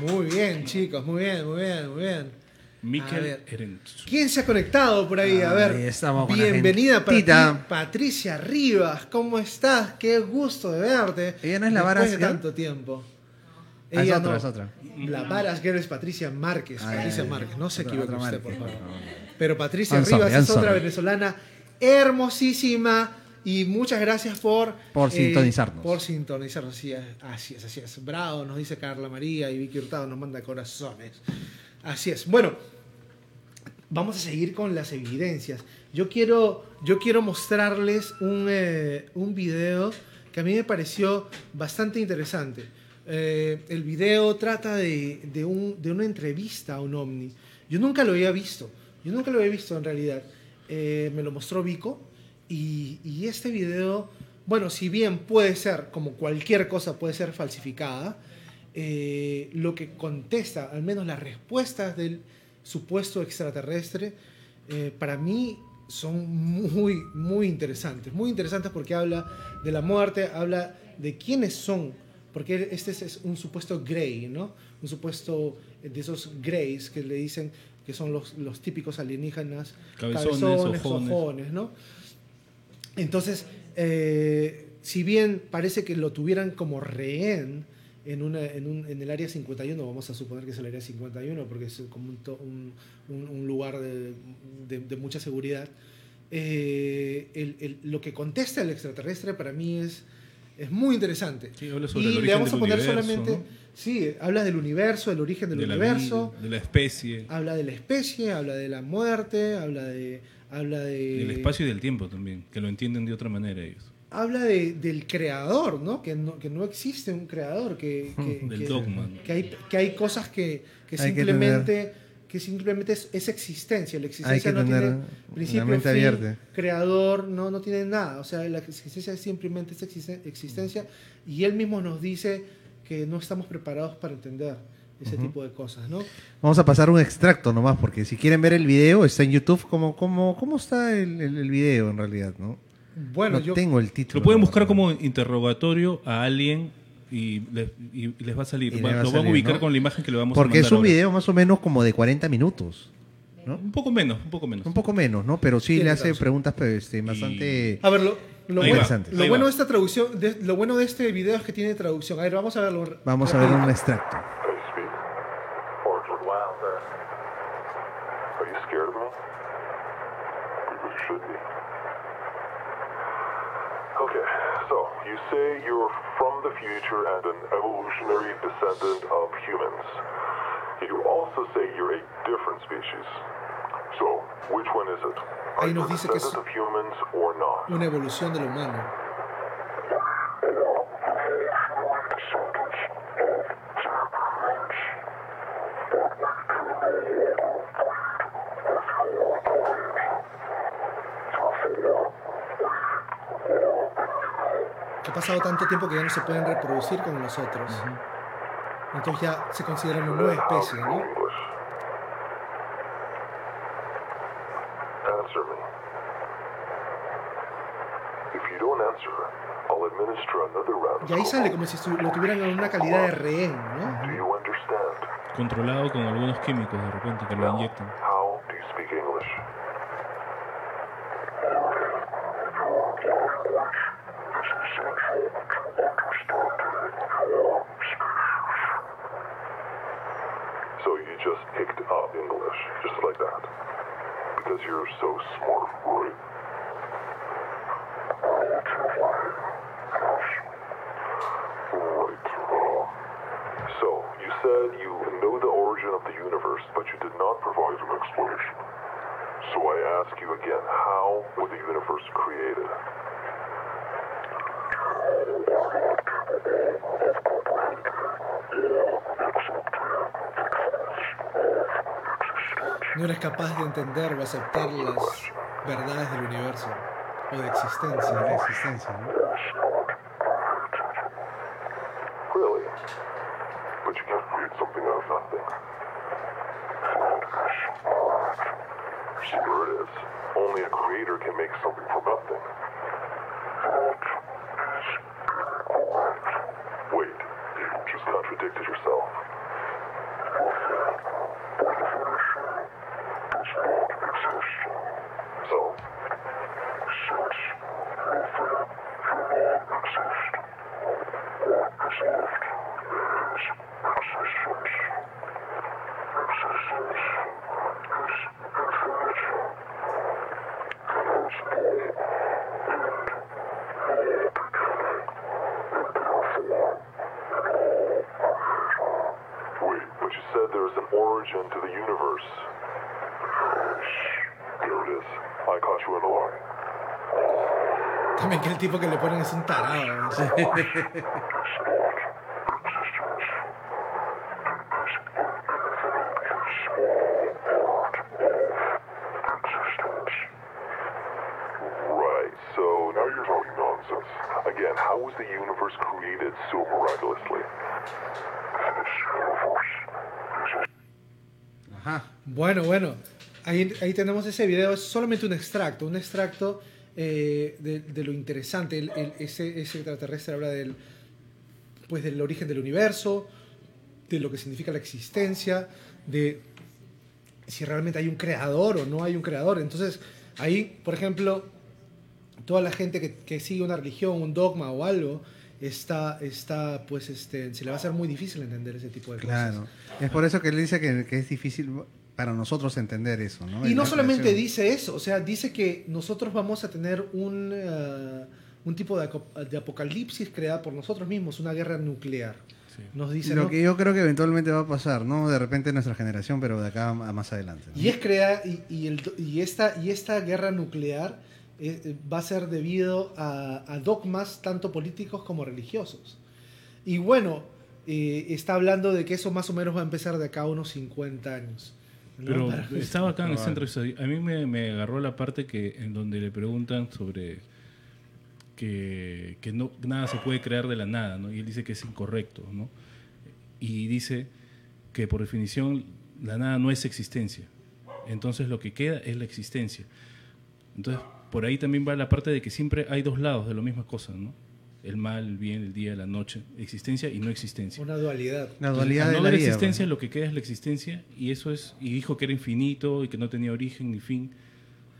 Muy bien, chicos, muy bien, muy bien, muy bien. Ver. Erentz. ¿Quién se ha conectado por ahí? A ver. Ahí estamos con la Bienvenida para ti, Patricia Rivas. ¿Cómo estás? Qué gusto de verte. Ella no es la Después Varas de Girl. tanto tiempo. Ah, es Ella otra, no. es otra. La Varas Girl es Patricia Márquez. Ah, Patricia ya. Márquez. No se equivoque otra usted, por Márquez, favor. por favor. Pero Patricia I'm sorry, Rivas I'm es otra sorry. venezolana hermosísima. Y muchas gracias por... Por eh, sintonizarnos. Por sintonizarnos. Así es, así es, así es. Bravo, nos dice Carla María y Vicky Hurtado nos manda corazones. Así es. Bueno, vamos a seguir con las evidencias. Yo quiero, yo quiero mostrarles un, eh, un video que a mí me pareció bastante interesante. Eh, el video trata de, de un- de una entrevista a un ovni. Yo nunca lo había visto. Yo nunca lo había visto en realidad. Eh, me lo mostró Vico. Y, y este video, bueno, si bien puede ser, como cualquier cosa puede ser falsificada, eh, lo que contesta, al menos las respuestas del supuesto extraterrestre, eh, para mí son muy, muy interesantes. Muy interesantes porque habla de la muerte, habla de quiénes son, porque este es- un supuesto Grey, ¿no? Un supuesto de esos Greys que le dicen que son los, los típicos alienígenas, Cabezones, cabezones, ojones. ojones, ¿no? Entonces, eh, si bien parece que lo tuvieran como rehén en, una, en, un- en el área 51, vamos a suponer que es el área 51 porque es como un, to- un- un- lugar de, de- de mucha seguridad, eh, el- el- lo que contesta el extraterrestre para mí es, es muy interesante. Sí, habla sobre y el le vamos a poner universo, solamente, ¿no? sí, habla del universo, del origen del de la universo, vida, de la especie, habla de la especie, habla de la muerte, habla de... Habla de, del espacio y del tiempo también, que lo entienden de otra manera ellos. Habla de- del creador, ¿no? Que, ¿no? que no existe un creador, que, que- Del que- que hay, que hay cosas que, Hay simplemente, que simplemente es, es existencia. La existencia que no tener tiene principio, mente fin, abierta. creador, no, no tiene nada. O sea, la existencia simplemente es existen- existencia y él mismo nos dice que no estamos preparados para entender, ese tipo de cosas, ¿no? Vamos a pasar un extracto nomás, porque si quieren ver el video, está en YouTube. ¿Cómo, cómo, cómo está el, el- el video en realidad? ¿no? Bueno, no yo tengo el título. Lo pueden buscar como interrogatorio a alguien y les, y les va a salir. Va- a lo van a ubicar ¿no? con la imagen que le vamos a Porque mandar es un ahora. video más o menos como de 40 minutos. ¿no? Un poco menos, un poco menos. Un poco menos, ¿no? Pero sí le hace razón. preguntas pues, este, bastante... A ver, lo, bueno, va, lo bueno de esta traducción, de- lo bueno de este video es que tiene traducción. A ver, vamos a verlo. Vamos a ver un extracto. You say you're from the future and an evolutionary descendant of humans. You also say you're a different species. So, which one is it? Are Ahí you a nos dice que es- descendant of humans or not? Una evolución del humano. Ha pasado tanto tiempo que ya no se pueden reproducir como nosotros. Entonces ya se consideran una nueva especie, ¿no? Y ahí sale como si lo tuvieran en una calidad de rehén, ¿no? Controlado con algunos químicos de repente que lo inyectan. How do you speak English? So you just picked up English, just like that. Because you're so smart, right? Right. So, you said you know the origin of the universe, but you did not provide an explanation. So I ask you again, how was the universe created? No eres capaz de entender o aceptar las verdades del universo o de existencia. ¿no? Really? But you can't create something out of nothing. Sure it is. Only a creator can make something from nothing. Wait, you just contradicted yourself. So, wait, but you said there's an origin to the universe. There it is. I caught you in a lie. También que el tipo que le ponen es un tarado. ¿no? Right, so now you're talking nonsense. Again, how was the universe created so miraculously? Ajá. Bueno, bueno, ahí, tenemos ese video, es solamente un extracto, un extracto eh, de, lo interesante. El- ese, extraterrestre habla del, pues, del origen del universo, de lo que significa la existencia, de si realmente hay un creador o no hay un creador. Entonces, ahí, por ejemplo, toda la gente que, sigue una religión, un dogma o algo, está, está pues, este, se le va a hacer muy difícil entender ese tipo de cosas. Claro. Es por eso que él dice que es difícil para nosotros entender eso, ¿no? Y no La solamente creación. dice eso, o sea, dice que nosotros vamos a tener un, eh, un tipo de, de apocalipsis creada por nosotros mismos, una guerra nuclear. Nos dice, Lo ¿no? que yo creo que eventualmente va a pasar, ¿no? De repente nuestra generación, pero de acá a más adelante. ¿no? Y es crear y, y, el- y esta, y esta guerra nuclear eh, eh, va a ser debido a, a dogmas tanto políticos como religiosos. Y bueno, eh, está hablando de que eso más o menos va a empezar de acá a unos 50 años. ¿No? Pero Para- está bacán esa entrevista. A mí me, me agarró la parte que en donde le preguntan sobre que, que no, nada se puede crear de la nada, ¿no? Y él dice que es incorrecto, ¿no? Y dice que por definición la nada no es existencia. Entonces lo que queda es la existencia. Entonces por ahí también va la parte de que siempre hay dos lados de la misma cosa, ¿no? El mal, el bien, el día, la noche, existencia y no existencia. Una dualidad. La Entonces, dualidad al de no la vida. existencia, lo que queda es la existencia y eso es y dijo que era infinito y que no tenía origen ni fin,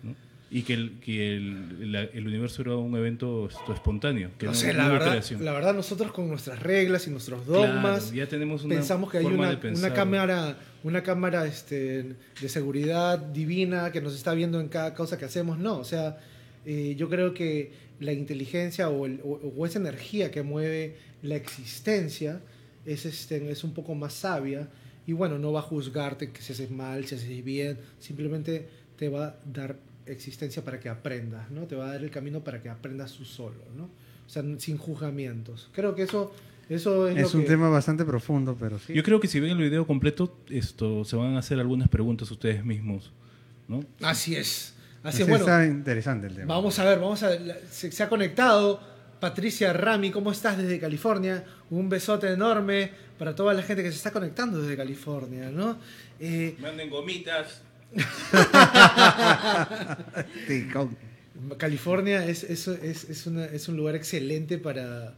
¿no? y que el, que el, la- el universo era un evento espontáneo, que No no, sé, no la verdad, creación. la verdad nosotros con nuestras reglas y nuestros Claro, dogmas ya tenemos una pensamos que hay una, una cámara, una cámara este, de seguridad divina que nos está viendo en cada cosa que hacemos. No, o sea, eh, yo creo que la inteligencia o, el- o- o esa energía que mueve la existencia es, este, es un poco más sabia y bueno, no va a juzgarte que si haces mal, si haces bien, simplemente te va a dar existencia para que aprendas, ¿no? Te va a dar el camino para que aprendas tú solo, ¿no? O sea, sin juzgamientos. Creo que eso, eso es, Es lo un que... tema bastante profundo, pero sí. Yo creo que si ven el video completo, esto se van a hacer algunas preguntas ustedes mismos, ¿no? Así es. Así Sí, es, bueno. está interesante el tema. Vamos a ver, vamos a la- se, se ha conectado Patricia Rami, ¿cómo estás desde California? Un besote enorme para toda la gente que se está conectando desde California, ¿no? Eh, Manden gomitas. California es, es, es, es una- es un lugar excelente para,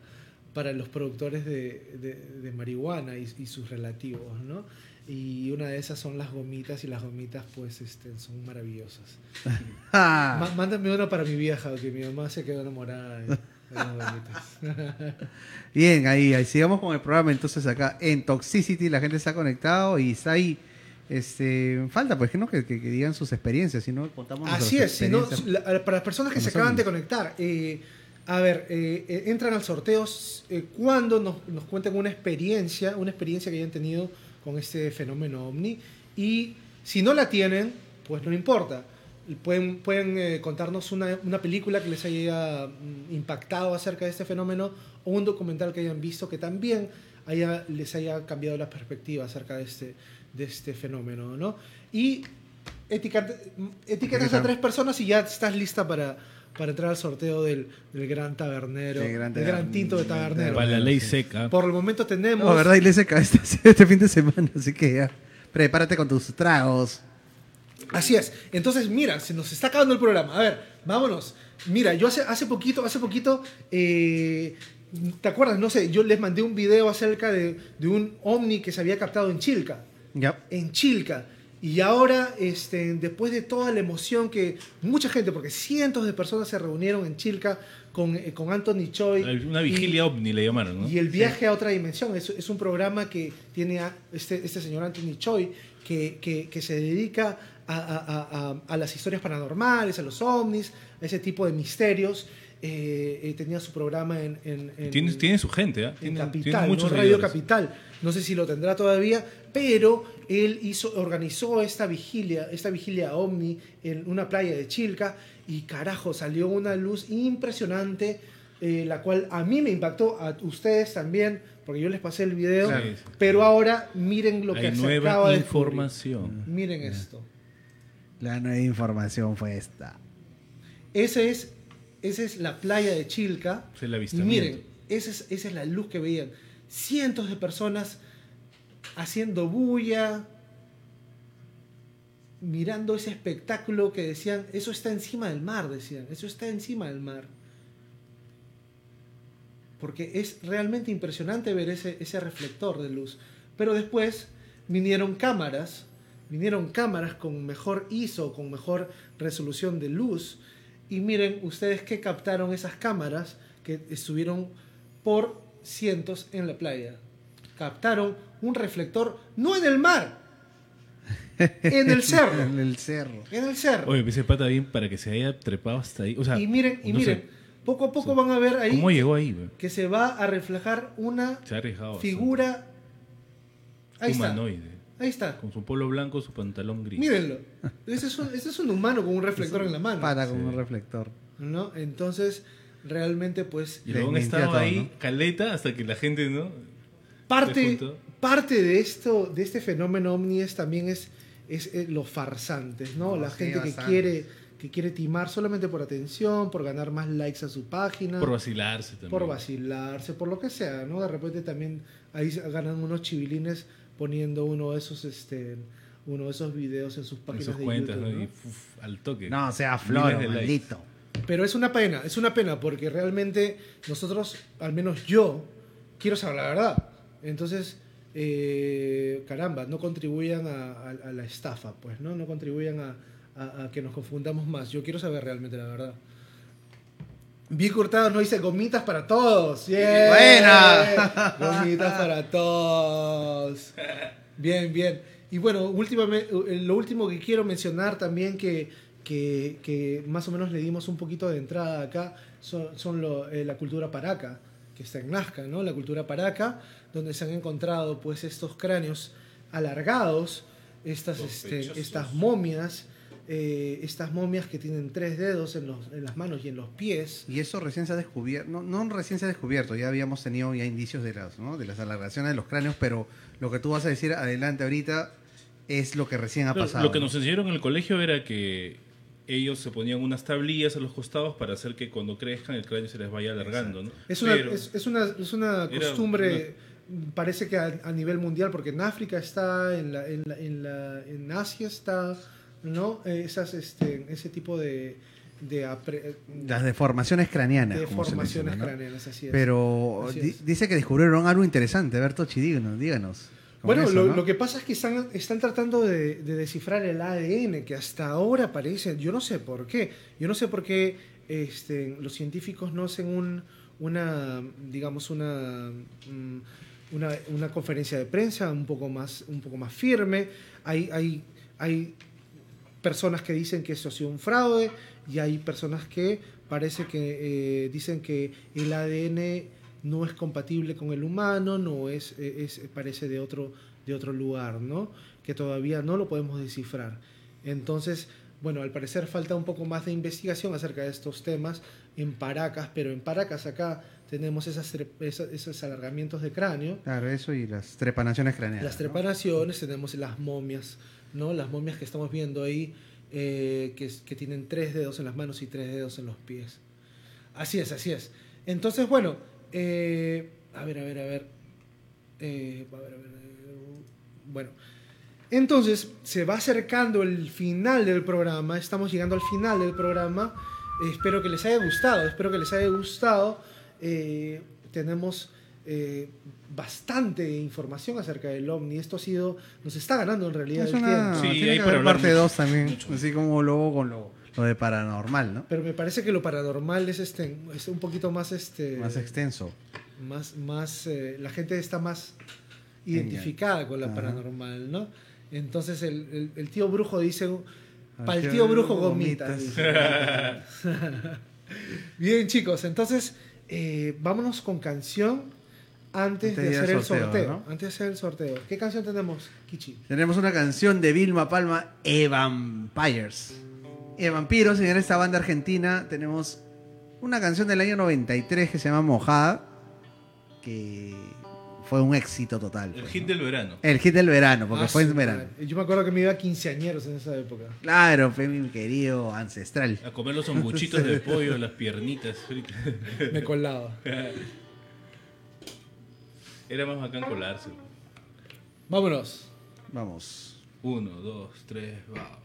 para los productores de, de- de marihuana y, y sus relativos, ¿no? Y una de esas son las gomitas y las gomitas pues este, son maravillosas. Ma- mándame una para mi vieja, que mi mamá se quedó enamorada de, de las gomitas. Bien, ahí, ahí sigamos con el programa. Entonces acá en Toxicity la gente está conectado y está ahí. Este, falta pues que no que, que- que digan sus experiencias, si no contamos Así es, si no, experiencias. la- para las personas que se acaban de conectar, eh, a ver, eh, eh, entran al sorteo eh, cuando nos, nos cuenten una experiencia, una experiencia que hayan tenido con este fenómeno ovni. Y si no la tienen, pues no importa. Pueden, pueden eh, contarnos una, una película que les haya mm, impactado acerca de este fenómeno o un documental que hayan visto que también haya, les haya cambiado la perspectiva acerca de este, de este fenómeno, ¿no? Y etiqueta- etiquetas a tres personas y ya estás lista para, para entrar al sorteo del, del gran tabernero, Del gran tinto de tabernero. Para la ley seca. Por el momento tenemos... No, verdad, Iglesia cae este, este fin de semana, así que ya. Prepárate con tus tragos. Así es. Entonces, mira, se nos está acabando el programa. A ver, vámonos. Mira, yo hace, hace poquito, hace poquito, eh, ¿te acuerdas? No sé, yo les mandé un video acerca de, de un ovni que se había captado en Chilca. Ya. en Chilca. Y ahora, este, después de toda la emoción que mucha gente, porque cientos de personas se reunieron en Chilca con, eh, con Anthony Choi. Una y- vigilia ovni le llamaron, ¿no? y el viaje a otra dimensión es, es un programa que tiene a este, este señor Anthony Choi que, que- que se dedica a, a- a- a- las historias paranormales, a los ovnis, a ese tipo de misterios. Eh, eh, tenía su programa en... en- en- Tiene, tiene su gente, ¿ah? en Tiene, Capital, tiene muchos ¿no? Radio. Capital. No sé si lo tendrá todavía, pero él hizo, organizó esta vigilia, esta vigilia ovni en una playa de Chilca y carajo, salió una luz impresionante, eh, la cual a mí me impactó, a ustedes también, porque yo les pasé el video, Claro. pero ahora miren lo que se nueva acaba de descubrir. información. Miren esto. La nueva información fue esta. Ese es, esa es la playa de Chilca. Y avistamiento. miren, esa es, esa es la luz que veían. Cientos de personas haciendo bulla, mirando ese espectáculo que decían, eso está encima del mar, decían, eso está encima del mar. Porque es realmente impresionante ver ese, ese reflector de luz. Pero después vinieron cámaras, vinieron cámaras con mejor ISO, con mejor resolución de luz. Y miren ustedes que captaron esas cámaras que estuvieron por cientos en la playa. Captaron un reflector, no en el mar, en el cerro. en el cerro. En el cerro. Oye, ese pata bien para que se haya trepado hasta ahí. O sea, y miren, y no sé, miren, poco a poco van a ver ahí ¿Cómo llegó ahí? que se va a reflejar una figura. Ahí está. humanoide. Ahí está. Con su polo blanco, su pantalón gris. Mírenlo. Ese es, un, ese es un humano con un reflector en la mano. Para con Sí. un reflector. ¿no? Entonces, realmente, pues, Y luego han estado todo, ahí, ¿no? caleta, hasta que la gente, ¿no? Parte, parte de esto, de este fenómeno ovni es también es, es eh, los farsantes, ¿no? No, la sí, gente que bastante. quiere, que quiere timar solamente por atención, por ganar más likes a su página. Por vacilarse también. por vacilarse, por lo que sea, ¿no? De repente también ahí se ganan unos chivilines poniendo uno de esos, este, uno de esos videos en sus En páginas sus de cuentas, YouTube, ¿no? ¿no? Y uf, al toque. No, sea floro, de likes. maldito. Pero es una pena, es una pena porque realmente nosotros, al menos yo, quiero saber la verdad. Entonces, eh, caramba, no contribuyan a, a- a la estafa, pues, ¿no? No contribuyan a, a- que nos confundamos más. Yo quiero saber realmente la verdad. Vic Hurtado nos dice gomitas para todos. ¡Yeah! Buena. Gomitas para todos. Bien, bien. Y bueno, últimamente, lo último que quiero mencionar también que, que, que más o menos le dimos un poquito de entrada acá son, son lo- eh, la cultura paraca, que está en Nazca, ¿no? La cultura paraca, donde se han encontrado pues estos cráneos alargados, estas, este, estas momias, eh, estas momias que tienen tres dedos en, los, en las manos y en los pies. Y eso recién se ha descubierto, no, no recién se ha descubierto, ya habíamos tenido ya indicios de las, ¿no? de las alargaciones de los cráneos, pero lo que tú vas a decir adelante ahorita es lo que recién ha pasado. Lo que nos enseñaron en el colegio era que ellos se ponían unas tablillas a los costados para hacer que cuando crezcan el cráneo se les vaya alargando, ¿no? Es una, es, es una, es una costumbre, parece que a, a nivel mundial, porque en África está, en, la, en, la- en, la- en Asia está, ¿no? Eh, Esas, este, ese tipo de, de, apre- Las deformaciones craneanas. de como se formaciones menciona, ¿no? craneanas, así es. Pero Así di- dice que descubrieron algo interesante. Bertochi, díganos. díganos. Bueno, eso, lo, ¿no? lo que pasa es que están, están tratando de, de descifrar el ADN, que hasta ahora parece, yo no sé por qué, yo no sé por qué este, los científicos no hacen un, una, digamos, una, mm, una, una conferencia de prensa un poco más, un poco más firme. Hay, hay, hay personas que dicen que eso ha sido un fraude y hay personas que parece que eh, dicen que el ADN no es compatible con el humano, no es, eh, es parece de otro de otro lugar, ¿no? Que todavía no lo podemos descifrar. Entonces, bueno, al parecer falta un poco más de investigación acerca de estos temas en Paracas, pero en Paracas acá tenemos esas, esos alargamientos de cráneo Claro, eso y las trepanaciones craneanas. las ¿no? trepanaciones, tenemos las momias, ¿no? Las momias que estamos viendo ahí, eh, que tienen tres dedos en las manos y tres dedos en los pies. Así es, así es. Entonces, bueno, eh, a ver, a ver, a ver. Eh, a ver, a ver, eh, bueno, entonces se va acercando el final del programa, estamos llegando al final del programa. Espero que les haya gustado, espero que les haya gustado. Eh, tenemos eh, bastante información acerca del ovni. Esto ha sido, nos está ganando en realidad Es el una, tiempo. Sí, tiene hay que para haber hablar parte mucho, 2 también, mucho. así como luego con lo, lo de paranormal, ¿no? Pero me parece que lo paranormal es, este, es un poquito más, este, Más extenso. más, más eh, la gente está más identificada con la Ajá. paranormal, ¿no? Entonces el, el- el tío brujo dice, Al para el tío brujo gomitas. Bien chicos, entonces eh, vámonos con canción antes Antes de hacer el sorteo, sorteo. ¿no? Antes de hacer el sorteo. ¿Qué canción tenemos, Kichi? Tenemos una canción de Vilma Palma, E Vampires. E Vampiros, en esta banda argentina tenemos una canción del año 93 que se llama Mojada, que fue un éxito total. El pues, hit ¿no? del verano. El hit del verano, porque Ah, fue en verano. madre. Yo me acuerdo que me iba a quinceañeros en esa época. Claro, fue mi querido ancestral. A comer los sanguchitos del pollo, las piernitas. Me colaba. Era más bacán colarse. Vámonos. Vamos. Uno, dos, tres, va.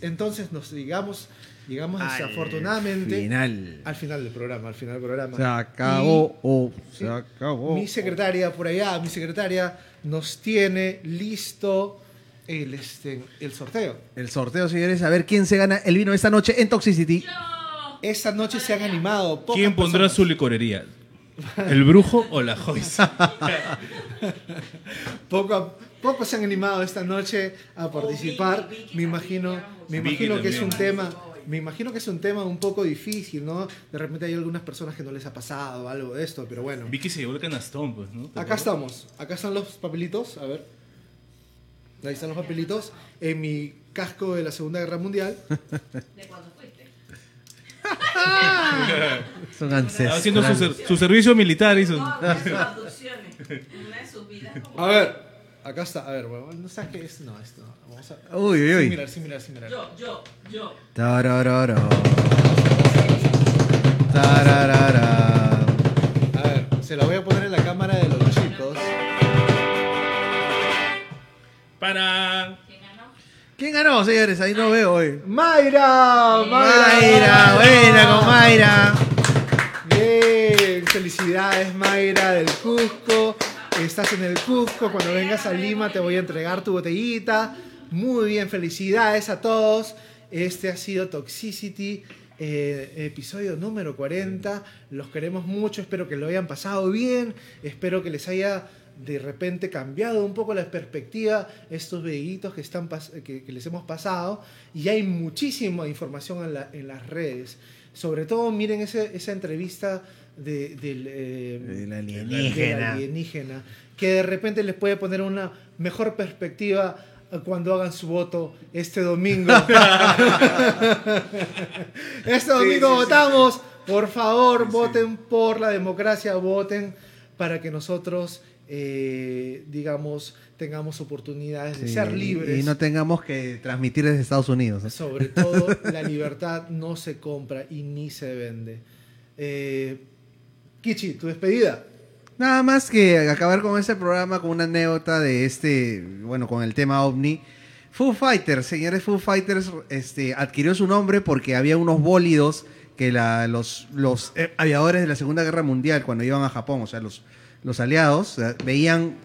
Entonces nos digamos, llegamos desafortunadamente final. al final del programa, al final del programa. Se acabó, oh, se acabó. Mi secretaria por allá, mi secretaria nos tiene listo el, este, el sorteo. El sorteo, señores, a ver quién se gana el vino esta noche en Toxicity. Esta noche se han animado. pocas ¿Quién pondrá personas. su licorería? ¿El brujo o la Joyce? Poco a- pocos se han animado esta noche a participar. Me imagino, me imagino que es un tema, me imagino que es un tema un poco difícil, ¿no? De repente hay algunas personas que no les ha pasado algo de esto, pero bueno. Vicky se llevó el canastón, pues, ¿no? Acá estamos, acá están los papelitos, a ver. Ahí están los papelitos. En mi casco de la Segunda Guerra Mundial. ¿De cuándo fuiste? Son ancestrales. haciendo su, ser- su servicio militar. Todas sus abducciones. Una de sus vidas. A ver, acá está, a ver, bueno, no sé qué es, no, esto. no. Vamos a. Uy, uy, uy. Mirar, sin mirar. Yo, yo, yo. Tararara. Tararara. A ver, se la voy a poner en la cámara de los chicos. Para. ¿Quién ganó? ¿Quién ganó? Señores, ahí no veo hoy. Mayra, Mayra, buena con Mayra. Bien, felicidades Mayra del Cusco. Estás en el Cusco, cuando vengas a Lima te voy a entregar tu botellita. Muy bien, felicidades a todos. Este ha sido Toxicity, eh, episodio número 40. Los queremos mucho, espero que lo hayan pasado bien, espero que les haya de repente cambiado un poco la perspectiva estos videitos que, que, les hemos pasado y hay muchísima información en, la- en las redes. Sobre todo miren esa entrevista de, del, eh, Del del alienígena. alienígena, que de repente les puede poner una mejor perspectiva cuando hagan su voto este domingo. este domingo votamos. Por favor, voten por la democracia, voten para que nosotros, eh, digamos, tengamos oportunidades de ser libres. Y no tengamos que transmitir desde Estados Unidos. Sobre todo, la libertad no se compra y ni se vende. Eh, Kichi, tu despedida. Nada más que acabar con este programa con una anécdota de este, bueno, con el tema ovni. Foo Fighters, señores Foo Fighters, este, adquirió su nombre porque había unos bólidos que la- los, eh, aviadores de la Segunda Guerra Mundial, cuando iban a Japón, o sea, los, aliados, veían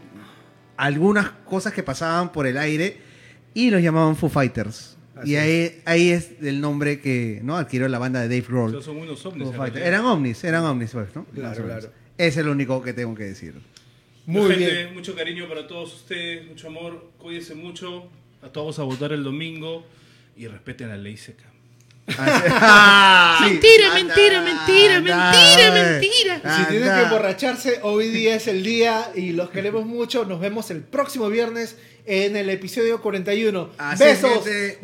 algunas cosas que pasaban por el aire y los llamaban Foo Fighters. Así y ahí, ahí es el nombre que ¿no? adquirió la banda de Dave Grohl. Esos son unos ovnis. Eran ovnis, eran ovnis, pues, ¿no? Claro, claro. Es el único que tengo que decir. Muy Gente, bien. Mucho cariño para todos ustedes, mucho amor. Cuídense mucho. A todos a votar el domingo y respeten la ley seca. mentira, mentira, mentira, mentira, mentira. Si tienen que emborracharse, hoy día es el día y los queremos mucho. Nos vemos el próximo viernes en el episodio 41. Así Besos. es, gente.